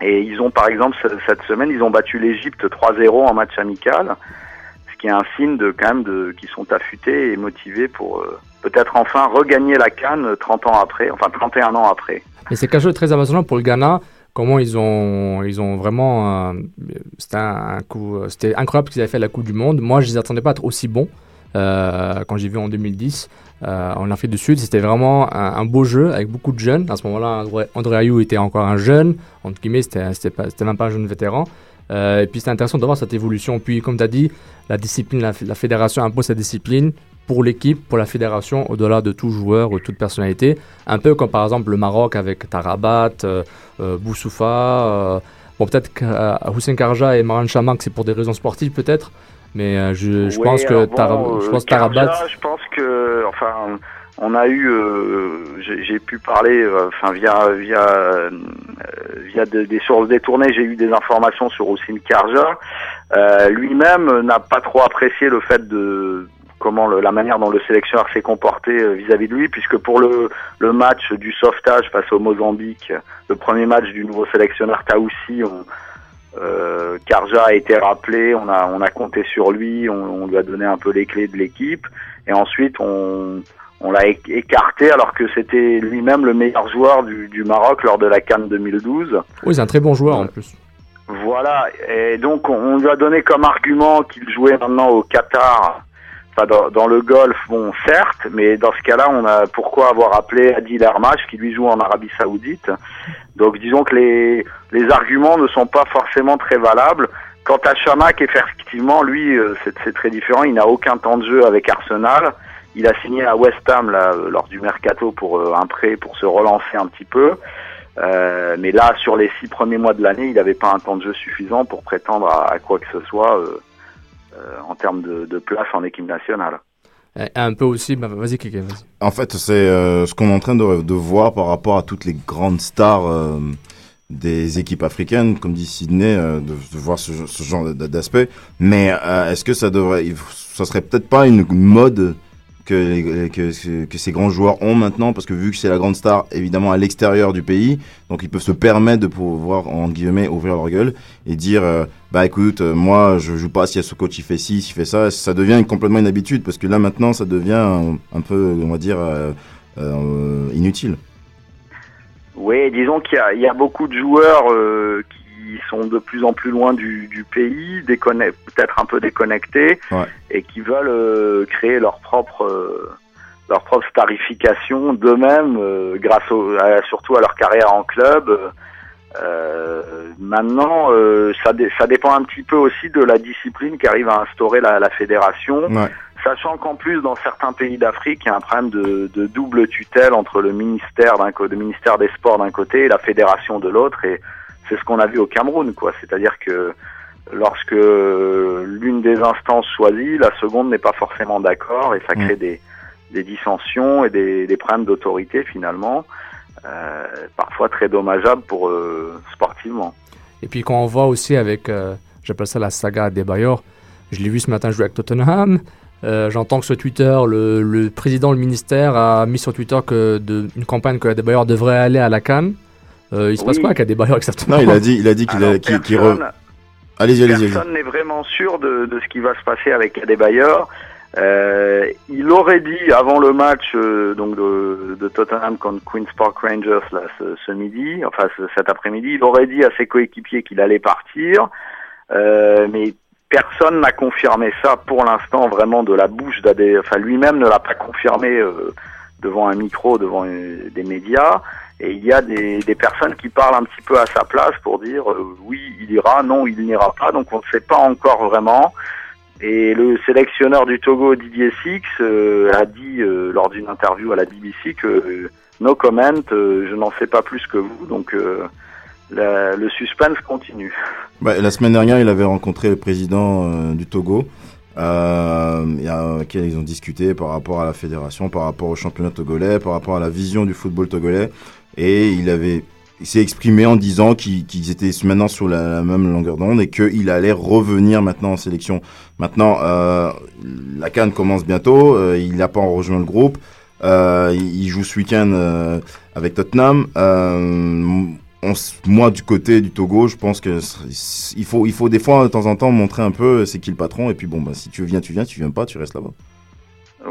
Et ils ont, par exemple, cette semaine, ils ont battu l'Égypte 3-0 en match amical, ce qui est un signe de quand même de, qui sont affûtés et motivés pour euh, peut-être enfin regagner la Cannes 30 ans après, enfin 31 ans après. Et c'est quelque chose de très impressionnant pour le Ghana. Comment ils ont, ils ont vraiment, c'était c'était incroyable qu'ils avaient fait la Coupe du Monde. Moi, je les attendais pas à être aussi bons euh, quand j'ai vu en 2010 euh, en Afrique du Sud. C'était vraiment un, beau jeu avec beaucoup de jeunes. À ce moment-là, André Ayou était encore un jeune. Entre guillemets, c'était, c'était, même pas un jeune vétéran. Euh, et puis c'est intéressant de voir cette évolution. Puis comme tu as dit, la discipline, la, fédération impose sa discipline pour l'équipe, pour la fédération, au-delà de tout joueur ou toute personnalité. Un peu comme par exemple le Maroc avec Tarabat, euh, euh Boussoufa. Euh, bon, peut-être Hussein Karja et Maran Chamak, c'est pour des raisons sportives peut-être. Mais je, pense que, bon, Tar je pense Tarabat. Je pense que, enfin, on a eu, euh, j'ai pu parler, enfin via via euh, via de, des sources détournées, j'ai eu des informations sur Houssine Karja. Euh, Lui-même n'a pas trop apprécié le fait de comment le, la manière dont le sélectionneur s'est comporté vis-à-vis -vis de lui, puisque pour le le match du sauvetage face au Mozambique, le premier match du nouveau sélectionneur Taoussi, on euh, Karja a été rappelé, on a on a compté sur lui, on, on lui a donné un peu les clés de l'équipe, et ensuite on on l'a écarté alors que c'était lui-même le meilleur joueur du, du, Maroc lors de la Cannes 2012. Oui, c'est un très bon joueur en plus. Voilà, et donc on lui a donné comme argument qu'il jouait maintenant au Qatar, dans, dans, le Golfe, bon certes, mais dans ce cas-là, on a pourquoi avoir appelé Adil Hermach qui lui joue en Arabie Saoudite. Donc disons que les, les arguments ne sont pas forcément très valables. Quant à Chamak, effectivement, lui, euh, c'est très différent. Il n'a aucun temps de jeu avec Arsenal. Il a signé à West Ham là, lors du mercato pour euh, un prêt pour se relancer un petit peu. Euh, mais là, sur les six premiers mois de l'année, il n'avait pas un temps de jeu suffisant pour prétendre à, à quoi que ce soit euh en termes de, de, place en équipe nationale. Et un peu aussi, bah, vas-y Kike, vas-y. En fait, c'est euh, ce qu'on est en train de, de, voir par rapport à toutes les grandes stars euh, des équipes africaines, comme dit Sydney, de, de, voir ce, ce genre d'aspect. Mais est-ce que ça devrait, ça serait peut-être pas une mode que, que, que, ces grands joueurs ont maintenant, parce que vu que c'est la grande star, évidemment, à l'extérieur du pays, donc ils peuvent se permettre de pouvoir, en guillemets, ouvrir leur gueule et dire, euh, bah écoute, euh, moi, je joue pas si ce coach il fait ci, s'il fait ça, ça devient complètement une habitude, parce que là, maintenant, ça devient un, peu, on va dire, euh, euh, inutile. Oui, disons qu'il y, y, a beaucoup de joueurs qui qui sont de plus en plus loin du, du pays, peut-être un peu déconnectés, ouais. et qui veulent euh, créer leur propre euh, leur propre starification d'eux-mêmes, euh, grâce au, à, surtout à leur carrière en club. maintenant, ça, dé, ça dépend un petit peu aussi de la discipline qu'arrive à instaurer la, la fédération. Ouais. Sachant qu'en plus, dans certains pays d'Afrique, il y a un problème de, de double tutelle entre le ministère d'un côté, le ministère des Sports d'un côté et la fédération de l'autre. Et c'est ce qu'on a vu au Cameroun, quoi. C'est-à-dire que lorsque l'une des instances choisit, la seconde n'est pas forcément d'accord et ça crée mmh. des, des, dissensions et des, des problèmes d'autorité finalement, euh, parfois très dommageables pour euh, sportivement. Et puis quand on voit aussi avec, euh, j'appelle ça la saga des Bayor, je l'ai vu ce matin jouer avec Tottenham. J'entends que sur Twitter, le, le, président, le ministère a mis sur Twitter que de, une campagne que Adebayor devrait aller à la Cannes. Euh, il se oui. passe quoi avec Adebayor exactement Non, il a dit, il a dit qu'il qu qu re... Allez-y, allez-y. Personne n'est vraiment sûr de, de, ce qui va se passer avec Adebayor. Euh, il aurait dit avant le match euh, donc de, de, Tottenham contre Queens Park Rangers là, ce, ce midi, enfin ce, cet après-midi, il aurait dit à ses coéquipiers qu'il allait partir, euh, mais personne n'a confirmé ça pour l'instant vraiment de la bouche d'Adebayor. Enfin lui-même ne l'a pas confirmé euh, devant un micro, devant des médias. Et il y a des, des, personnes qui parlent un petit peu à sa place pour dire euh, oui, il ira, non, il n'ira pas. Donc on ne sait pas encore vraiment. Et le sélectionneur du Togo, Didier Six, euh, a dit euh, lors d'une interview à la BBC que no comment, je n'en sais pas plus que vous. Donc le suspense continue. Bah, la semaine dernière, il avait rencontré le président du Togo. Euh, ils ont discuté par rapport à la fédération, par rapport au championnat togolais, par rapport à la vision du football togolais. Et il avait, il s'est exprimé en disant qu'ils étaient maintenant sur la, même longueur d'onde et qu'il allait revenir maintenant en sélection. Maintenant, euh, la Cannes commence bientôt. Euh, il n'a pas rejoint le groupe. Euh, il joue ce week-end euh, avec Tottenham. moi, du côté du Togo, je pense que il faut, il faut des fois de temps en temps montrer un peu c'est qui le patron. Et puis bon, bah, si tu viens, tu viens. Tu viens pas, tu restes là-bas.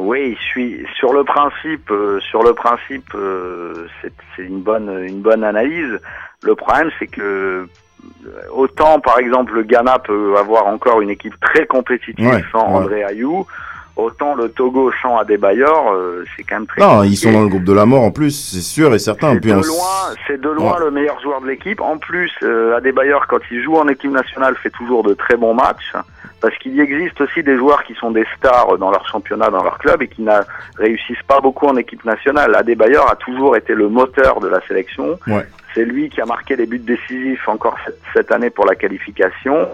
Oui, je suis sur le principe. Euh, sur le principe, euh, c'est une bonne une bonne analyse. Le problème, c'est que euh, autant, par exemple, le Ghana peut avoir encore une équipe très compétitive sans André Ayou, autant le Togo sans Adebayor, euh, c'est quand même très. Non, ils sont dans le groupe de la mort en plus, c'est sûr et certain. C'est de, loin, c'est de loin le meilleur joueur de l'équipe. En plus, euh, Adebayor, quand il joue en équipe nationale, fait toujours de très bons matchs parce qu'il y existe aussi des joueurs qui sont des stars dans leur championnat, dans leur club et qui ne réussissent pas beaucoup en équipe nationale. Adebayor a toujours été le moteur de la sélection. C'est lui qui a marqué les buts décisifs encore cette, année pour la qualification.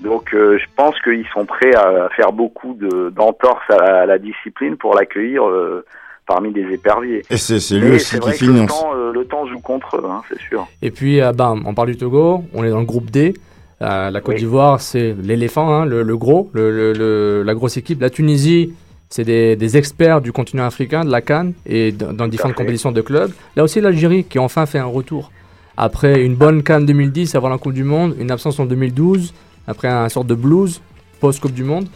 Donc euh, je pense qu'ils sont prêts à faire beaucoup d'entorses à, la discipline pour l'accueillir euh, parmi des éperviers. Et c'est lui aussi qui finance. Le temps, euh, le temps joue contre eux, hein, c'est sûr. Et puis, ben, on parle du Togo, on est dans le groupe D. Euh, la Côte d'Ivoire, c'est l'éléphant, hein, le, gros, la grosse équipe. La Tunisie, c'est des, experts du continent africain, de la Cannes, et dans différentes compétitions de clubs. Là aussi, l'Algérie, qui enfin fait un retour. Après une bonne Cannes 2010 avant la Coupe du Monde, une absence en 2012, après un sorte de blues post-Coupe du Monde.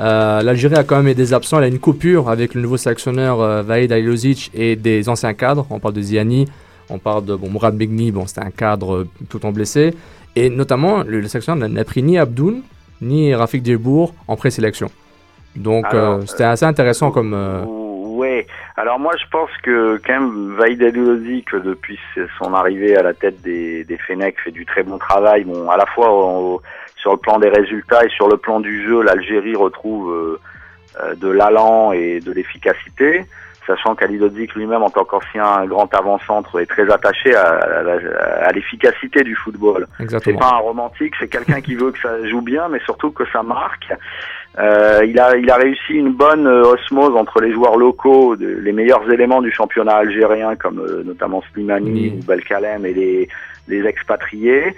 Euh, L'Algérie a quand même des absents. Elle a une coupure avec le nouveau sélectionneur euh, Vaïd Alilozic et des anciens cadres. On parle de Ziani, on parle de bon, Mourad Begni, bon, c'était un cadre tout en blessé. Et notamment, le, sélectionneur n'a pris ni Abdoun ni Rafik Djebour en présélection. Donc euh, c'était assez intéressant comme. Euh, ouais. Alors moi je pense que quand même Vaïd que depuis son arrivée à la tête des, des Fenech fait du très bon travail. Bon, à la fois sur le plan des résultats et sur le plan du jeu, l'Algérie retrouve euh, de l'allant et de l'efficacité sachant qu'Alidodzic lui-même, en tant qu'ancien grand avant-centre, est très attaché à, l'efficacité du football. C'est pas un romantique, c'est quelqu'un qui veut que ça joue bien, mais surtout que ça marque. Euh, il a il a réussi une bonne euh, osmose entre les joueurs locaux, les meilleurs éléments du championnat algérien, comme euh, notamment Slimani ou Belkalem, et les, les expatriés.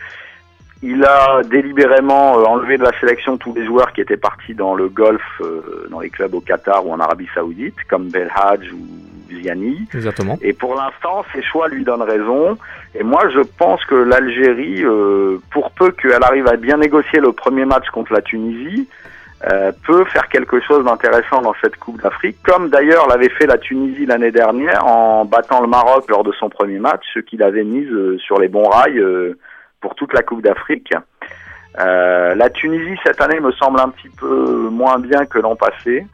Il a délibérément euh, enlevé de la sélection tous les joueurs qui étaient partis dans le golf, euh, dans les clubs au Qatar ou en Arabie Saoudite, comme Belhadj ou Ziani. Exactement. Et pour l'instant, ses choix lui donnent raison. Et moi, je pense que l'Algérie, euh, pour peu qu'elle arrive à bien négocier le premier match contre la Tunisie, peut faire quelque chose d'intéressant dans cette Coupe d'Afrique, comme d'ailleurs l'avait fait la Tunisie l'année dernière en battant le Maroc lors de son premier match, ce qu'il avait mis sur les bons rails pour toute la Coupe d'Afrique. Euh, la Tunisie cette année me semble un petit peu moins bien que l'an passé.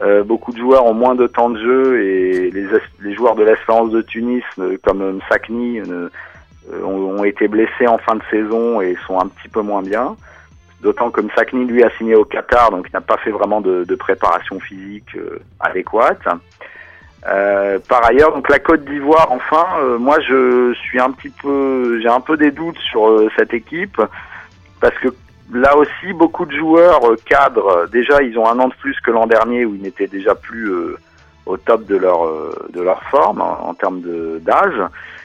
Euh, beaucoup de joueurs ont moins de temps de jeu et les, joueurs de l'Espérance de Tunis, euh, comme Msakni, ont, été blessés en fin de saison et sont un petit peu moins bien. D'autant que Msakni, lui, a signé au Qatar, donc il n'a pas fait vraiment de préparation physique adéquate. Euh, par ailleurs, donc la Côte d'Ivoire, enfin, euh, moi je suis un petit peu, j'ai un peu des doutes sur euh, cette équipe parce que là aussi beaucoup de joueurs cadres, déjà ils ont un an de plus que l'an dernier où ils n'étaient déjà plus au top de leur de leur forme en, termes d'âge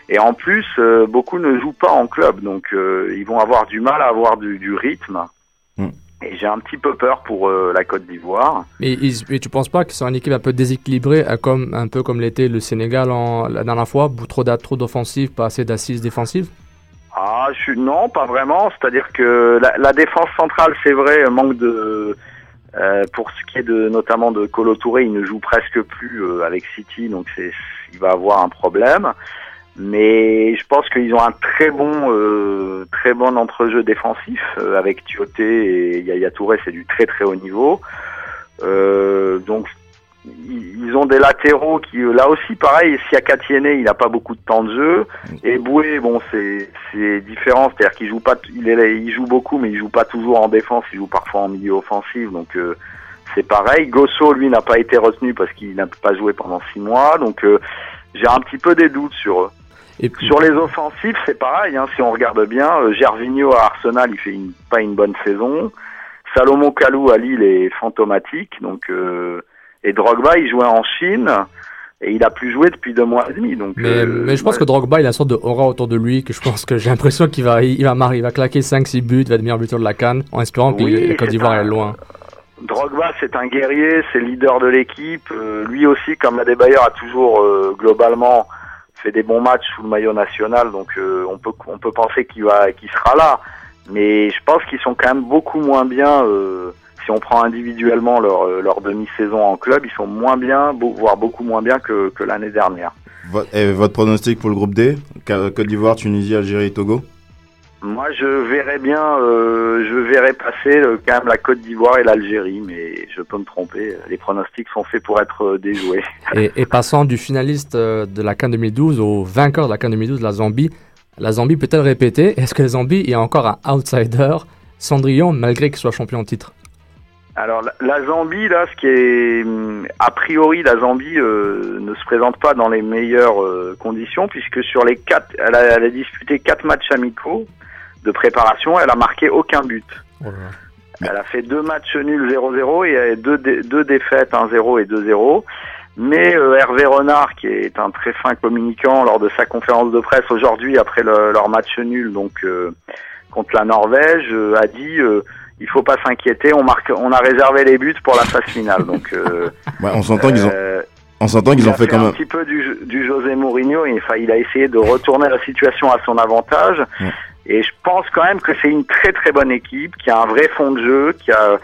et en plus beaucoup ne jouent pas en club donc ils vont avoir du mal à avoir du rythme. Et j'ai un petit peu peur pour euh, la Côte d'Ivoire. Mais, tu tu penses pas que c'est une équipe un peu déséquilibrée, comme, un peu comme l'était le Sénégal en, la dernière fois Trop d'offensives, pas assez d'assises défensives? Ah, je non, pas vraiment. C'est-à-dire que la, défense centrale, c'est vrai, manque de. Euh, pour ce qui est de notamment de Colo Touré, il ne joue presque plus euh, avec City, donc c'est, il va avoir un problème mais je pense qu'ils ont un très bon euh, très bon entrejeu défensif euh, avec Thioté et Yaya Touré c'est du très très haut niveau euh, donc ils ont des latéraux qui, là aussi, pareil, Siakatiene, il n'a pas beaucoup de temps de jeu. Et Boué, bon, c'est c'est différent, c'est-à-dire qu'il joue pas, il, est, il joue beaucoup, mais il joue pas toujours en défense, il joue parfois en milieu offensif, donc euh, c'est pareil. Gosso, lui, n'a pas été retenu parce qu'il n'a pas joué pendant six mois, donc euh, j'ai un petit peu des doutes sur eux. Et Sur les offensifs, c'est pareil. Hein, si on regarde bien, euh, Gervinho à Arsenal, il fait une, pas une bonne saison. Salomon Kalou à Lille est fantomatique. Donc, euh, et Drogba, il jouait en Chine et il a plus joué depuis deux mois et demi. Donc, mais, euh, mais je pense que Drogba, il a une sorte de aura autour de lui que je pense que j'ai l'impression qu'il va, il va, il va claquer 5-6 buts, il va devenir buteur de la canne en espérant que la Côte d'Ivoire est loin. Drogba, c'est un guerrier, c'est le leader de l'équipe. lui aussi, comme Adebayor, a toujours globalement fait des bons matchs sous le maillot national, donc euh, on peut on peut penser qu'il va qu'il sera là. Mais je pense qu'ils sont quand même beaucoup moins bien. Euh, si on prend individuellement leur, euh, leur demi-saison en club, ils sont moins bien, voire beaucoup moins bien que, que l'année dernière. Et votre pronostic pour le groupe D? Côte d'Ivoire, Tunisie, Algérie, Togo? Moi, je verrais bien, euh, je verrais passer euh, quand même la Côte d'Ivoire et l'Algérie, mais je peux me tromper. Les pronostics sont faits pour être euh, déjoués. Et, et, passant du finaliste de la CAN 2012 au vainqueur de la CAN 2012, la Zambie, la Zambie peut-elle répéter? Est-ce que la Zambie est encore un outsider Cendrillon, malgré qu'il soit champion en titre? Alors la, Zambie, là, ce qui est a priori, la Zambie ne se présente pas dans les meilleures conditions puisque sur les quatre, elle a, elle a disputé quatre matchs amicaux de préparation, elle a marqué aucun but. Oh elle a fait deux matchs nuls 0-0 et deux, deux défaites 1-0 et 2-0. Mais euh, Hervé Renard, qui est un très fin communicant lors de sa conférence de presse aujourd'hui après leur match nul donc euh, contre la Norvège, euh, a dit il faut pas s'inquiéter, on marque, on a réservé les buts pour la phase finale. Donc on s'entend qu'ils ont on s'entend qu'ils ont fait, quand même un petit peu du, du José Mourinho. Il, il a essayé de retourner la situation à son avantage. Et je pense quand même que c'est une très très bonne équipe, qui a un vrai fond de jeu, qui a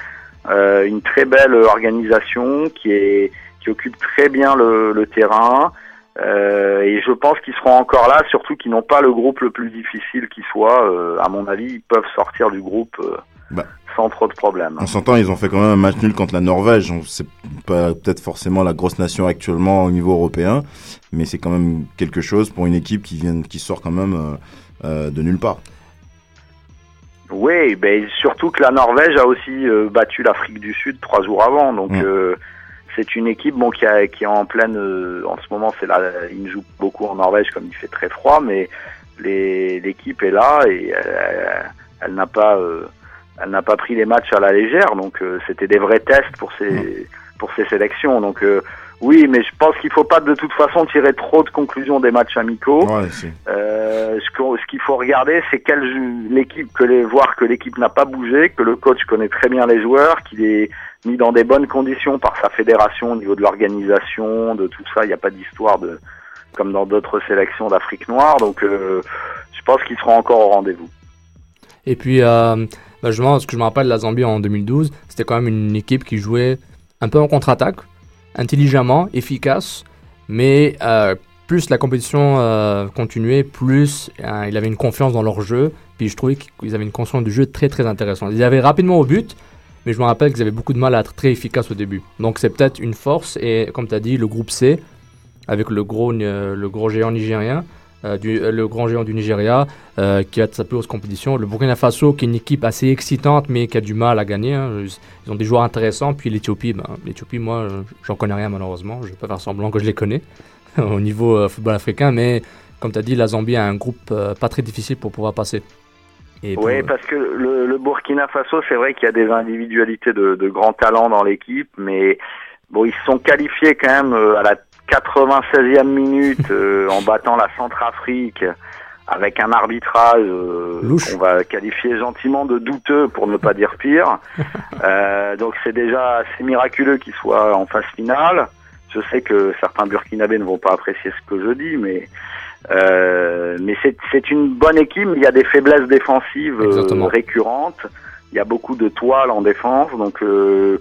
euh, une très belle organisation, qui est qui occupe très bien le, le terrain. Euh, et je pense qu'ils seront encore là, surtout qu'ils n'ont pas le groupe le plus difficile qui soit. Euh, à mon avis, ils peuvent sortir du groupe euh, bah, sans trop de problèmes. On s'entend, ils ont fait quand même un match nul contre la Norvège. C'est pas peut-être forcément la grosse nation actuellement au niveau européen, mais c'est quand même quelque chose pour une équipe qui vient, qui sort quand même de nulle part. Oui, ben surtout que la Norvège a aussi euh, battu l'Afrique du Sud trois jours avant, donc mm. euh, c'est une équipe bon qui, a, qui est en pleine. en ce moment, c'est là, il joue beaucoup en Norvège comme il fait très froid, mais l'équipe est là et elle, n'a pas, elle n'a pas pris les matchs à la légère, donc c'était des vrais tests pour ces mm. pour ces sélections, donc oui, mais je pense qu'il faut pas de toute façon tirer trop de conclusions des matchs amicaux. euh, ce qu'il faut regarder, c'est quelle l'équipe que les voir que l'équipe n'a pas bougé, que le coach connaît très bien les joueurs, qu'il est mis dans des bonnes conditions par sa fédération au niveau de l'organisation, de tout ça. Il n'y a pas d'histoire de comme dans d'autres sélections d'Afrique noire. Donc, euh, je pense qu'ils seront encore au rendez-vous. Et puis, euh, bah, je, ce que je me rappelle de la Zambie en 2012, c'était quand même une équipe qui jouait un peu en contre-attaque intelligemment, efficace, mais euh, plus la compétition euh, continuait, plus euh, il avait une confiance dans leur jeu. Puis je trouvais qu'ils avaient une conscience du jeu très très intéressante. Ils avaient rapidement au but, mais je me rappelle qu'ils avaient beaucoup de mal à être très efficaces au début. Donc c'est peut-être une force. Et comme tu as dit, le groupe C, avec le gros, le gros géant nigérien, euh, du, euh, le grand géant du Nigeria, euh, qui a sa plus haute compétition. Le Burkina Faso, qui est une équipe assez excitante, mais qui a du mal à gagner. Hein. Ils ont des joueurs intéressants. Puis l'Éthiopie, ben, l'Éthiopie, moi, j'en connais rien malheureusement. Je ne vais pas faire semblant que je les connais au niveau football africain. Mais comme tu as dit, la Zambie a un groupe pas très difficile pour pouvoir passer. oui, parce que le, Burkina Faso, c'est vrai qu'il y a des individualités de, de grands talents dans l'équipe, mais bon, ils se sont qualifiés quand même à la 96e minute euh, en battant la Centrafrique avec un arbitrage euh, qu'on va qualifier gentiment de douteux pour ne pas dire pire. Euh, donc c'est déjà assez miraculeux qu'il soit en phase finale. Je sais que certains Burkinabés ne vont pas apprécier ce que je dis, mais mais c'est une bonne équipe. Il y a des faiblesses défensives récurrentes. Il y a beaucoup de toiles en défense, donc euh,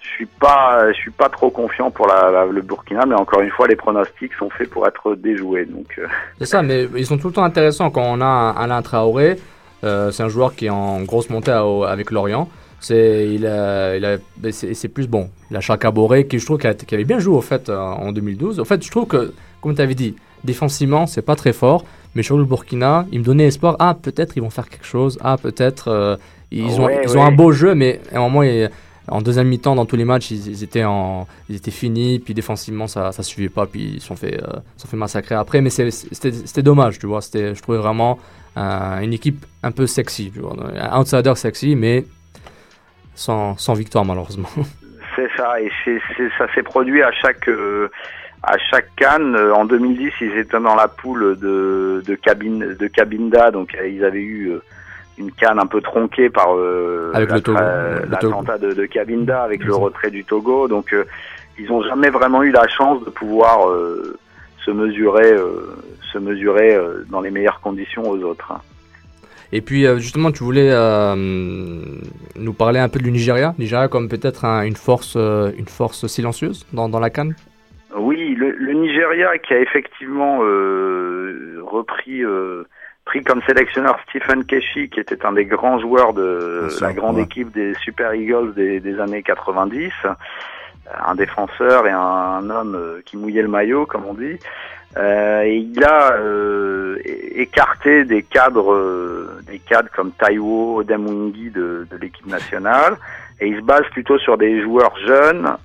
je suis pas, je suis pas trop confiant pour la, le Burkina, mais encore une fois, les pronostics sont faits pour être déjoués. Donc. Euh. C'est ça, mais ils sont tout le temps intéressants quand on a Alain Traoré. Euh, c'est un joueur qui est en grosse montée avec Lorient. C'est il a, il a, c'est plus bon. Il a Chaka Boré qui je trouve qui, avait bien joué au fait en 2012. En fait, je trouve que comme tu avais dit, défensivement c'est pas très fort, mais sur le Burkina, il me donnait espoir. Ah peut-être ils vont faire quelque chose. Ah peut-être ils ont Ouais, ils ont un beau jeu, mais à un moment en deuxième mi-temps dans tous les matchs ils, ils étaient en ils étaient finis puis défensivement ça ça suivait pas puis ils se sont fait euh, sont fait massacrer après. Mais c'était dommage tu vois. Je trouvais vraiment euh, une équipe un peu sexy tu vois. Un outsider sexy mais sans, sans victoire malheureusement. C'est ça, et c'est, c'est- ça s'est produit à chaque euh, à chaque Cannes. Euh, En 2010, ils étaient dans la poule de de cabine de Cabinda, donc ils avaient eu une canne un peu tronquée par euh, l'attentat de, de Cabinda avec le retrait du Togo. Donc euh, ils ont jamais vraiment eu la chance de pouvoir euh, se mesurer euh, se mesurer dans les meilleures conditions aux autres. hein. et puis justement tu voulais nous parler un peu du Nigeria Nigeria comme peut-être un- une force une force silencieuse dans, dans la canne? Oui, le, le Nigeria qui a effectivement repris, pris comme sélectionneur Stephen Keshi, qui était un des grands joueurs de sûr, la grande ouais. équipe des Super Eagles des, des années 90, un défenseur et un, un homme euh, qui mouillait le maillot, comme on dit. Euh, et il a euh, écarté des cadres, euh, des cadres comme Taiwo, Odemwingi de, de l'équipe nationale, et il se base plutôt sur des joueurs jeunes.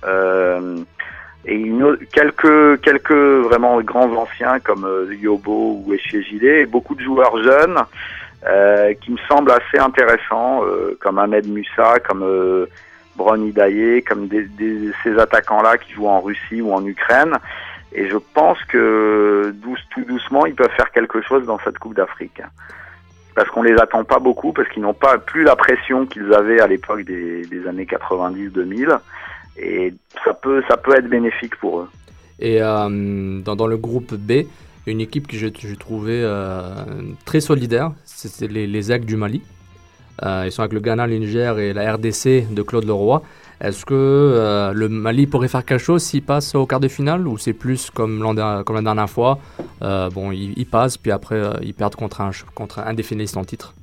Et quelques quelques vraiment grands anciens comme euh, Yobo ou Echegile et beaucoup de joueurs jeunes euh, qui me semblent assez intéressants euh, comme Ahmed Musa comme euh, Bron Idaye comme des, des- ces attaquants là qui jouent en Russie ou en Ukraine. Et je pense que douce, tout doucement ils peuvent faire quelque chose dans cette Coupe d'Afrique. Parce qu'on les attend pas beaucoup parce qu'ils n'ont pas plus la pression qu'ils avaient à l'époque des, des années 90-2000 et ça peut ça peut être bénéfique pour eux. Et euh, dans, dans le groupe B, une équipe que j'ai j'ai trouvé euh, très solidaire, c'est les, les du Mali. Euh, ils sont avec le Ghana, le et la RDC de Claude Leroy. Est-ce que le Mali pourrait faire quelque chose s'il passe au quart de finale ou c'est plus comme, la dernière fois Bon, ils ils passent puis après ils perdent contre un, contre un en titre?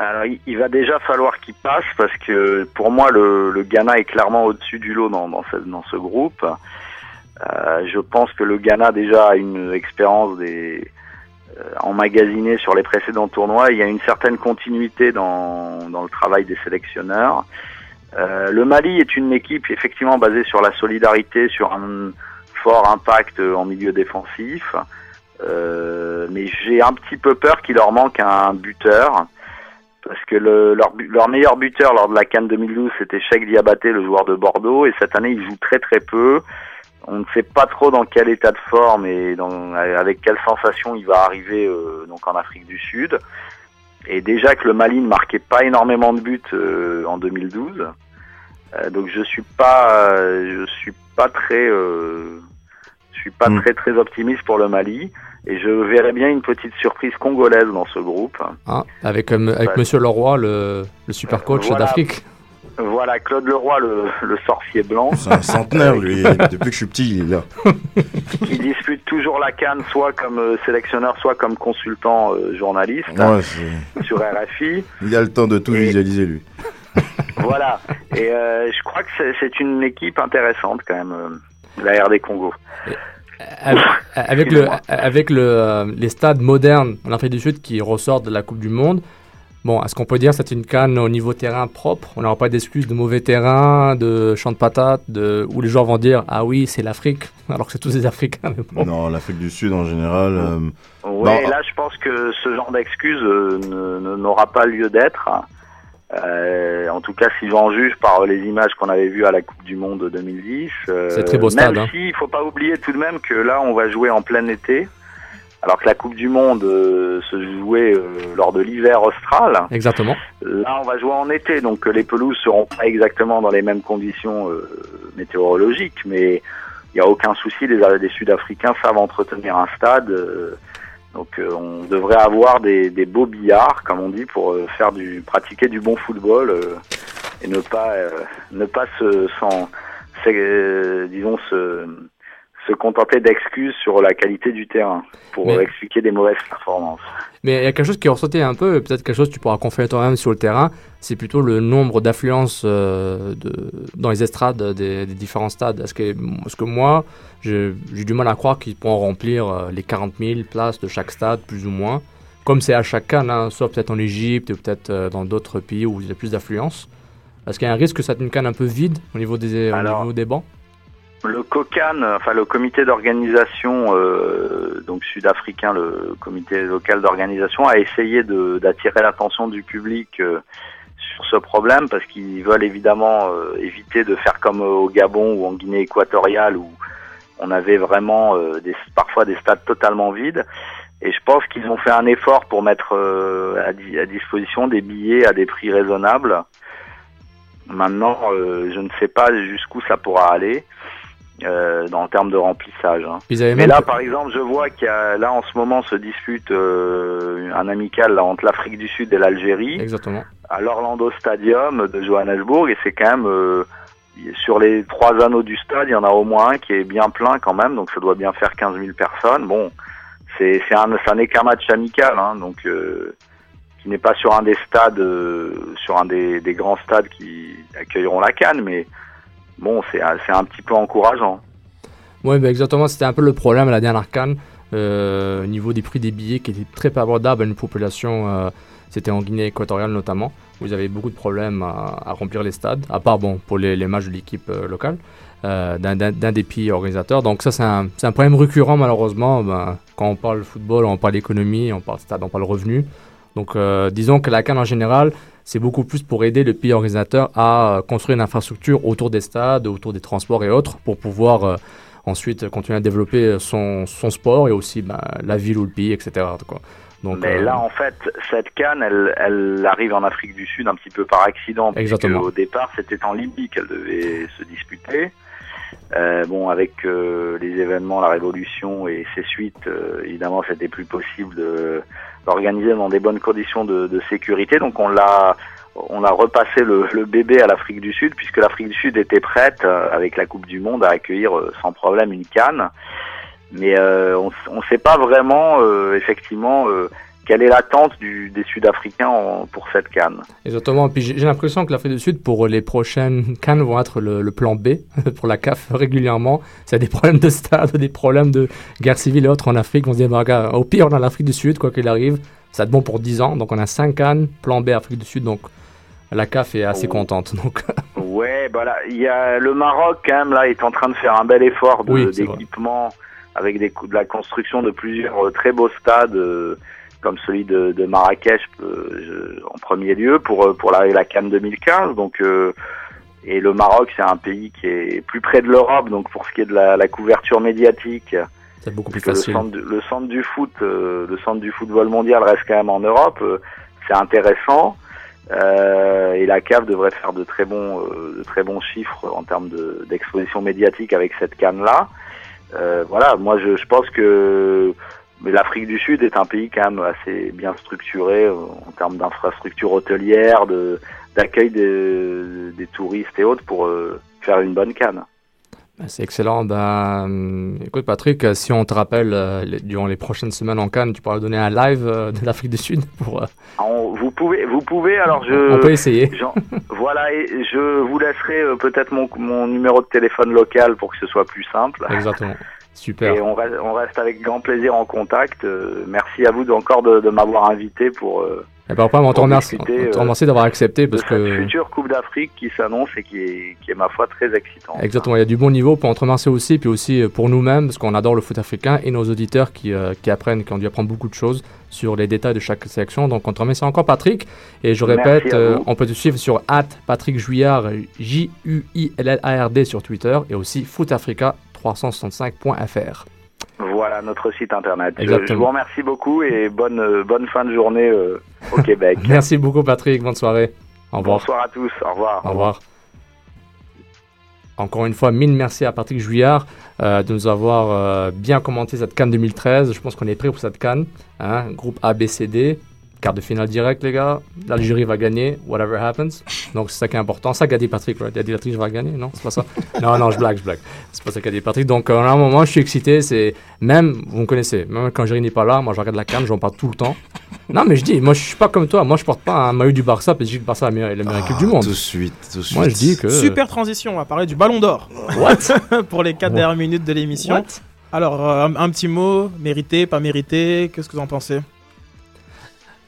Alors il, va déjà falloir qu'il passe parce que pour moi le, Ghana est clairement au-dessus du lot dans, ce, groupe. Euh, je pense que le Ghana déjà a une expérience des euh, emmagasinée sur les précédents tournois. Il y a une certaine continuité dans, le travail des sélectionneurs. Euh, le Mali est une équipe effectivement basée sur la solidarité, sur un fort impact en milieu défensif. Mais j'ai un petit peu peur qu'il leur manque un buteur parce que le, leur, leur meilleur buteur lors de la Cannes 2012 c'était Cheikh Diabaté, le joueur de Bordeaux, et cette année il joue très très peu. On ne sait pas trop dans quel état de forme et dans, avec quelle sensation il va arriver euh, donc en Afrique du Sud. Et déjà que le Mali ne marquait pas énormément de buts euh, en 2012, Euh, donc je suis pas, euh, je suis pas très, euh, je suis pas Mm. très très optimiste pour le Mali. Et je verrais bien une petite surprise congolaise dans ce groupe. Ah, avec euh, avec Ouais. Monsieur Leroy, le, le super coach Voilà. d'Afrique. Voilà, Claude Leroy, le, le sorcier blanc. C'est un centenaire, lui. Depuis que je suis petit, il est là. qui dispute toujours la canne, soit comme euh, sélectionneur, soit comme consultant euh, journaliste Ouais, c'est- sur RFI. il a le temps de tout visualiser, lui. Voilà. Et euh, je crois que c'est- c'est une équipe intéressante quand même, euh, la RD Congo. Avec, le, avec le, euh, les stades modernes en Afrique du Sud qui ressortent de la Coupe du Monde, bon, est-ce qu'on peut dire que c'est une canne au niveau terrain propre? On n'aura pas d'excuses de mauvais terrain, de champ de patates, de, où les joueurs vont dire Ah oui, c'est l'Afrique, alors que c'est tous des Africains. mais bon. Non, l'Afrique du Sud en général. euh, non, là je pense que ce genre d'excuse euh, n'aura pas lieu d'être. Euh, en tout cas, si j'en juge par les images qu'on avait vues à la Coupe du Monde 2010. euh, C'est très beau même stade, hein. si, il faut pas oublier tout de même que là, on va jouer en plein été, alors que la Coupe du Monde euh, se jouait euh, lors de l'hiver austral. Exactement. Là, on va jouer en été, donc les pelouses seront pas exactement dans les mêmes conditions euh, météorologiques, mais il n'y a aucun souci. Les, les Sud-Africains savent entretenir un stade, euh, donc euh, on devrait avoir des, des beaux billards, comme on dit, pour euh, faire du pratiquer du bon football euh, et ne pas euh, ne pas se c'est, euh, disons se se contenter d'excuses sur la qualité du terrain pour Mais- expliquer des mauvaises performances. Mais il y a quelque chose qui est ressorti un peu, peut-être quelque chose que tu pourras confirmer toi-même sur le terrain, c'est plutôt le nombre d'affluences euh, dans les estrades des, des différents stades. Est-ce que, parce que moi, j'ai du mal à croire qu'ils pourront remplir euh, les 40 000 places de chaque stade, plus ou moins, comme c'est à chaque canne, hein, soit peut-être en Égypte, ou peut-être euh, dans d'autres pays où il y a plus d'affluence. Est-ce qu'il y a un risque que ça soit une canne un peu vide au niveau des, au niveau des bancs? Le COCAN, enfin le comité d'organisation euh, donc sud-africain, le comité local d'organisation, a essayé d'attirer l'attention du public euh, sur ce problème parce qu'ils veulent évidemment euh, éviter de faire comme au Gabon ou en Guinée équatoriale où on avait vraiment euh, des, parfois des stades totalement vides. Et je pense qu'ils ont fait un effort pour mettre euh, à, à disposition des billets à des prix raisonnables. Maintenant, euh, je ne sais pas jusqu'où ça pourra aller euh, dans en termes de remplissage. hein. Ils avaient Mais même là, par exemple, je vois qu'il y a là en ce moment se dispute euh, un amical là, entre l'Afrique du Sud et l'Algérie Exactement. à l'Orlando Stadium de Johannesburg et c'est quand même euh, sur les trois anneaux du stade, il y en a au moins un qui est bien plein quand même, donc ça doit bien faire 15 000 personnes. Bon, c'est c'est un ça n'est qu'un match amical, hein, donc euh, qui n'est pas sur un des stades, sur un des, des grands stades qui accueilleront la Cannes, mais bon, c'est un- petit peu encourageant. Oui, ben exactement. C'était un peu le problème à la dernière canne, euh, au niveau des prix des billets qui étaient très peu abordables à une population. euh, C'était en Guinée équatoriale notamment, où ils avaient beaucoup de problèmes à, remplir les stades, à part bon, pour les, matchs de l'équipe euh, locale, d'un- des pays organisateurs. Donc ça, c'est un, un problème récurrent malheureusement. Ben, quand on parle football, on parle économie, on parle stade, on parle revenu. Donc disons que la canne en général, c'est beaucoup plus pour aider le pays organisateur à euh, construire une infrastructure autour des stades, autour des transports et autres, pour pouvoir euh, ensuite continuer à développer son, son sport et aussi ben, la ville ou le pays, etc. Quoi. Donc, Mais euh, là, en fait, cette canne, elle, elle arrive en Afrique du Sud un petit peu par accident. Exactement. Au départ, c'était en Libye qu'elle devait se disputer. Euh, bon, avec les événements, la révolution et ses suites, évidemment, c'était plus possible de d'organiser dans des bonnes conditions de, de sécurité. Donc, on l'a on a repassé le, le bébé à l'Afrique du Sud, puisque l'Afrique du Sud était prête, euh, avec la Coupe du Monde, à accueillir euh, sans problème une canne. Mais euh, on ne sait pas vraiment, euh, effectivement, quelle est l'attente des Sud-Africains pour cette canne. Exactement. Puis j'ai l'impression que l'Afrique du Sud, pour les prochaines cannes, vont être le, le plan B pour la CAF régulièrement. A des problèmes de stade, des problèmes de guerre civile et autres en Afrique, on se dit, bah, regarde, au pire, on a l'Afrique du Sud, quoi qu'il arrive. Ça va être bon pour 10 ans. Donc on a 5 cannes, plan B Afrique du Sud. Donc la CAF est assez contente. Donc Ouais, bah il y a le Maroc quand même là est en train de faire un bel effort de- Oui, c'est d'équipement avec des, de la construction de plusieurs euh, très beaux stades euh, comme celui de, de Marrakech euh, en premier lieu pour euh, pour la, la Cannes 2015. Donc euh, et le Maroc c'est un pays qui est plus près de l'Europe donc pour ce qui est de la, la couverture médiatique. c'est beaucoup plus facile. Le centre, du- le centre du foot, euh, le centre du football mondial reste quand même en Europe. euh, c'est intéressant. Euh, et la CAF devrait faire de très bons, euh, de très bons chiffres en termes de- d'exposition médiatique avec cette canne-là. Euh, voilà, moi je, je pense que mais l'Afrique du Sud est un pays quand même assez bien structuré euh, en termes d'infrastructures hôtelières, de d'accueil des, des touristes et autres pour euh, faire une bonne canne. Ben, C'est excellent. Ben, hum, écoute, Patrick, euh, si on te rappelle euh, les- durant les prochaines semaines en Cannes, tu pourras donner un live euh, de l'Afrique du Sud pour. euh, Ah, on- vous pouvez, vous pouvez. Alors je. On peut essayer. Voilà, et je vous laisserai euh, peut-être mon, mon numéro de téléphone local pour que ce soit plus simple. Exactement. Super. Et on reste, on reste avec grand plaisir en contact. Euh, merci à vous de- encore de, de m'avoir invité pour. euh, Eh ben, on te pour remercie, euh, remercie d'avoir accepté de parce cette que. future Coupe d'Afrique qui s'annonce et qui est, qui est ma foi très excitante. Exactement, il y a du bon niveau. Puis on te remercie aussi, puis aussi euh, pour nous-mêmes, parce qu'on adore le foot africain et nos auditeurs qui, euh, qui apprennent, qui ont dû apprendre beaucoup de choses sur les détails de chaque sélection. Donc on te remercie encore, Patrick. Et je répète, euh, on peut te suivre sur Patrick Juillard, J-U-I-L-L-A-R-D sur Twitter et aussi footafrica365.fr. Voilà notre site internet. Je, Exactement. je vous remercie beaucoup et bonne, euh, bonne fin de journée euh, au Québec. Merci beaucoup, Patrick. Bonne soirée. Au revoir. Bonsoir à tous. Au revoir. Au revoir. Encore une fois, mille merci à Patrick Juillard euh, de nous avoir euh, bien commenté cette Cannes 2013. Je pense qu'on est prêt pour cette Cannes. Hein, groupe ABCD, quart de finale direct, les gars. L'Algérie va gagner, whatever happens. Donc, c'est ça qui est important. Ça qu'a dit Patrick, right? Il a dit l'Algérie va gagner, non? C'est pas ça? non, non, je blague, je blague. C'est pas ça qu'a dit Patrick. Donc, euh, à un moment, je suis excité. C'est même, vous me connaissez, même quand Jérémy n'est pas là, moi, je regarde la cam, j'en parle tout le temps. Non, mais je dis, moi, je suis pas comme toi. Moi, je porte pas un maillot du Barça, parce que je dis que le Barça est la meilleure, la meilleure équipe du monde. Tout de suite, tout de suite. Moi, je dis que. Super transition, on va parler du Ballon d'Or. What? Pour les 4 What? dernières minutes de l'émission. What? Alors, euh, un, un petit mot, mérité, pas mérité, qu'est-ce que vous en pensez?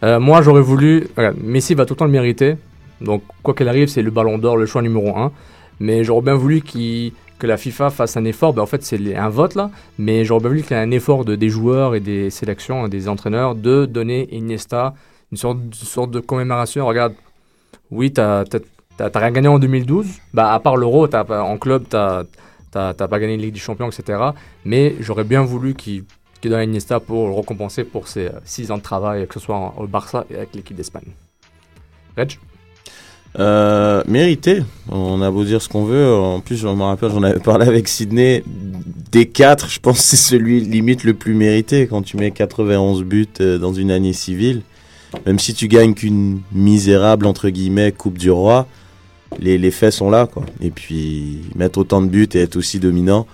Euh, moi, j'aurais voulu. Messi va tout le temps le mériter. Donc, quoi qu'il arrive, c'est le ballon d'or, le choix numéro 1. Mais j'aurais bien voulu que la FIFA fasse un effort. Ben, en fait, c'est un vote là. Mais j'aurais bien voulu qu'il y ait un effort de, des joueurs et des sélections, des entraîneurs, de donner Iniesta une sorte, de commémoration. Regarde, oui, t'as rien gagné en 2012. Bah, à part l'Euro, en club, t'as pas gagné la Ligue des Champions, etc. Mais j'aurais bien voulu qu'il qu'il donne à Iniesta pour le récompenser pour ses 6 ans de travail, que ce soit au Barça et avec l'équipe d'Espagne. Reg? Euh, mérité. On a beau dire ce qu'on veut. En plus, je me rappelle, j'en avais parlé avec Sydney. Des quatre, je pense que c'est celui limite le plus mérité quand tu mets 91 buts euh, dans une année civile. Même si tu gagnes qu'une misérable, entre guillemets, Coupe du Roi, les, les faits sont là. Et puis, mettre autant de buts et être aussi dominant,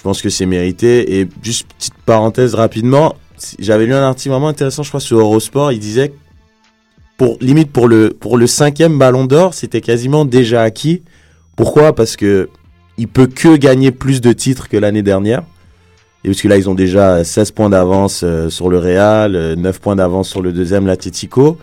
je pense que c'est mérité. Et juste petite parenthèse rapidement, j'avais lu un article vraiment intéressant, je crois, sur Eurosport. Il disait pour limite pour le pour le cinquième Ballon d'Or, c'était quasiment déjà acquis. Pourquoi? Parce que il peut que gagner plus de titres que l'année dernière. Et parce que là, ils ont déjà 16 points d'avance euh, sur le Real, euh, 9 points d'avance sur le deuxième, l'Atletico.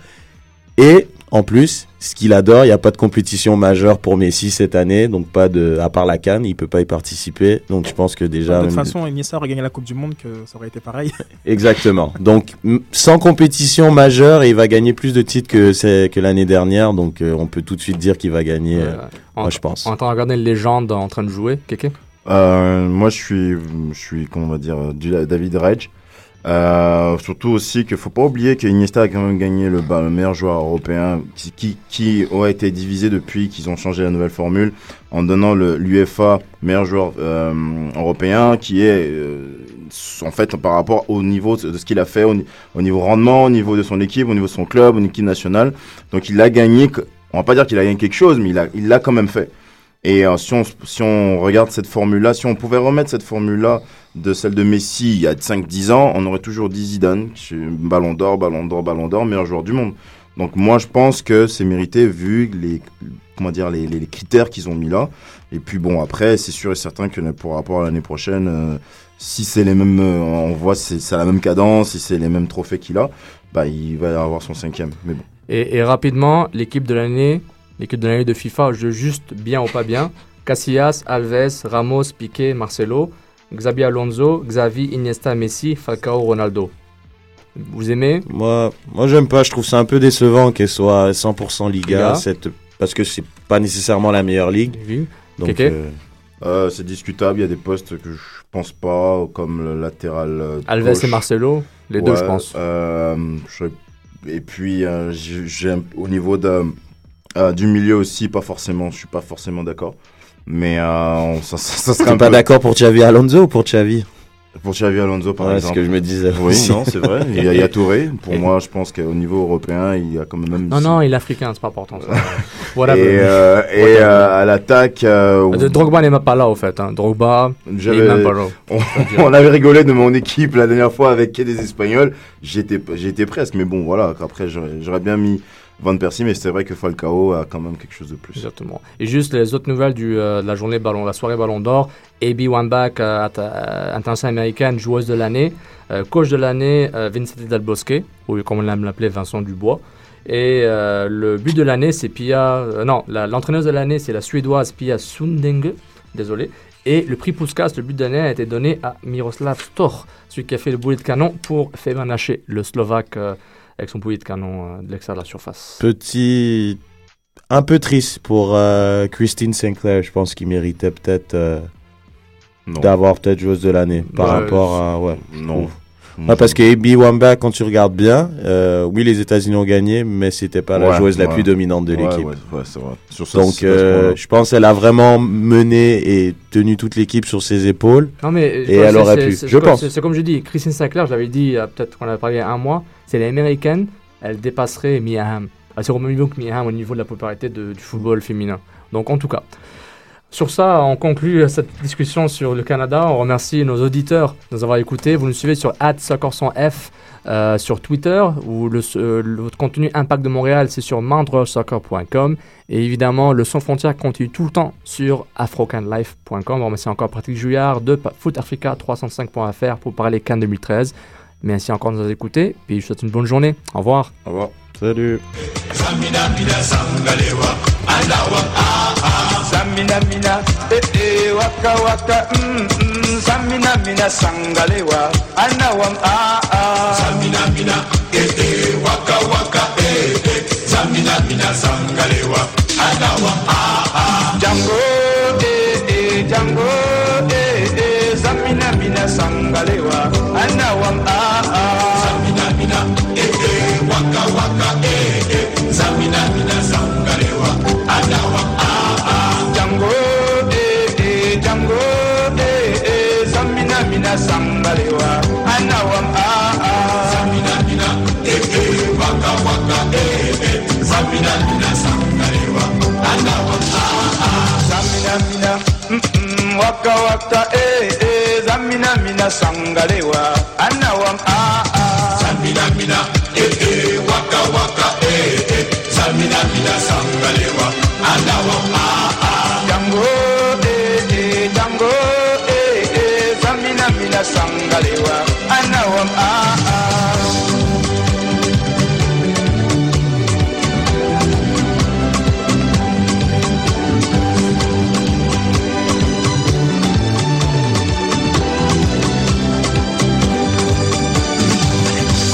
Et en plus, ce qu'il adore, il n'y a pas de compétition majeure pour Messi cette année, donc pas de, à part la Cannes, il peut pas y participer. Donc je pense que déjà. De toute façon, Iniesta aurait gagné la Coupe du Monde, que ça aurait été pareil. Exactement. Donc, sans compétition majeure, il va gagner plus de titres que, c'est- que l'année dernière. Donc, euh, on peut tout de suite dire qu'il va gagner, euh, moi, je pense. On entend regarder une légende en train de jouer. Kéké? Euh, moi, je suis, je suis, comment on va dire, David Reg. Euh, surtout aussi qu'il faut pas oublier que Iniesta a quand même gagné le, bah, le meilleur joueur européen qui, qui, qui a été divisé depuis qu'ils ont changé la nouvelle formule en donnant le l'UEFA meilleur joueur euh, européen qui est euh, en fait par rapport au niveau de ce qu'il a fait au, au niveau rendement, au niveau de son équipe, au niveau de son club, au niveau équipe nationale. Donc il a gagné, on va pas dire qu'il a gagné quelque chose, mais il a il l'a quand même fait. Et euh, si, on, si on regarde cette formule-là, si on pouvait remettre cette formule-là de celle de Messi il y a 5-10 ans, on aurait toujours dit Zidane, ballon d'or, ballon d'or, ballon d'or, meilleur joueur du monde. Donc moi je pense que c'est mérité vu les, comment dire, les, critères qu'ils ont mis là. Et puis bon après c'est sûr et certain que pour rapport à l'année prochaine, euh, si c'est les mêmes, euh, on voit c'est la même cadence, si c'est les mêmes trophées qu'il a, bah il va avoir son cinquième. Mais bon. Et, rapidement, l'équipe de l'année, l'équipe de l'année de FIFA joue juste bien ou pas bien. Casillas, Alves, Ramos, Piqué, Marcelo, Xabi Alonso, Xavi, Iniesta, Messi, Falcao, Ronaldo. Vous aimez Moi, moi j'aime pas. Je trouve ça un peu décevant qu'elle soit 100% Liga, Liga. cette, parce que c'est pas nécessairement la meilleure ligue. Donc, euh, Euh, c'est discutable, il y a des postes que je pense pas, comme le latéral. euh, Alves gauche. et Marcelo, les deux, je pense. euh, je- et puis, euh, j'ai- j'aime au niveau de, euh, du milieu aussi, pas forcément, je suis pas forcément d'accord. Mais euh, on- ça, ça, ça serait un pas peu- d'accord pour Xavi Alonso ou pour Xavi? Pour Xavi Alonso, par Ouais, exemple. ce que je me disais Oui, aussi. non, c'est vrai. Il y a, il y a Touré. Pour Et- moi, je pense qu'au niveau européen, il y a quand même. Non, non, il est africain, c'est pas important. Ça. Whatever. Et, euh, et euh, à l'attaque. euh, Drogba n'est même pas là, au fait. Hein. Drogba, il est J'avais- même pas là. on, on avait rigolé de mon équipe la dernière fois avec des Espagnols. J'étais, j'étais presque, mais bon, voilà. Après, j'aurais, j'aurais bien mis Van Persie, mais c'est vrai que Falcao a quand même quelque chose de plus. Exactement. Et juste les autres nouvelles euh, de la journée ballon, la soirée ballon d'or. AB Wambach, euh, euh, américaine, joueuse de l'année. Euh, coach de l'année, euh, Vincent Del Bosque, ou comme on aime l'appeler, Vincent Dubois. Et le but de l'année, c'est Pia. non, l'entraîneuse de l'année, c'est la suédoise Pia Sundenge. Désolé. Et le prix Puskas, le but de l'année, a été donné à Miroslav Stor, celui qui a fait le boulet de canon pour Haché, le Slovaque, avec son boulet de canon euh, de l'extérieur de la surface. Petit. Un peu triste pour euh, Christine Sinclair. Je pense qu'il méritait peut-être euh, d'avoir peut-être joueuse de l'année par Ouais, rapport à. Ouais, non. Ouais, parce que AB Wamba, quand tu regardes bien, euh, oui, les États-Unis ont gagné, mais c'était pas la Ouais, joueuse la plus dominante de Ouais, l'équipe. ouais, ouais, c'est vrai. Sur ce- Donc, euh, je pense qu'elle a vraiment mené et tenu toute l'équipe sur ses épaules. Non, mais et elle aurait pu. c'est- Je pense. C'est comme je dis, Christine Sinclair, je l'avais dit, peut-être qu'on a parlé il y a un mois, c'est l'américaine elle dépasserait Miaham. Elle serait au même niveau que Miaham au niveau de la popularité du football féminin. Donc en tout cas. Sur ça, on conclut cette discussion sur le Canada. On remercie nos auditeurs de nous avoir écoutés. Vous nous suivez sur @soccer100f euh, sur Twitter ou le, contenu Impact de Montréal, c'est sur mandrosoccer.com. Et évidemment, le Sans Frontières continue tout le temps sur afrocanlife.com. On remercie encore Patrick Jouillard de Foot Africa 305.fr pour parler Cannes 2013. Merci encore de nous avoir écoutés. Puis je vous souhaite une bonne journée. Au revoir. Au revoir. Salut. waka waka eh eh zamina mina sangalewa.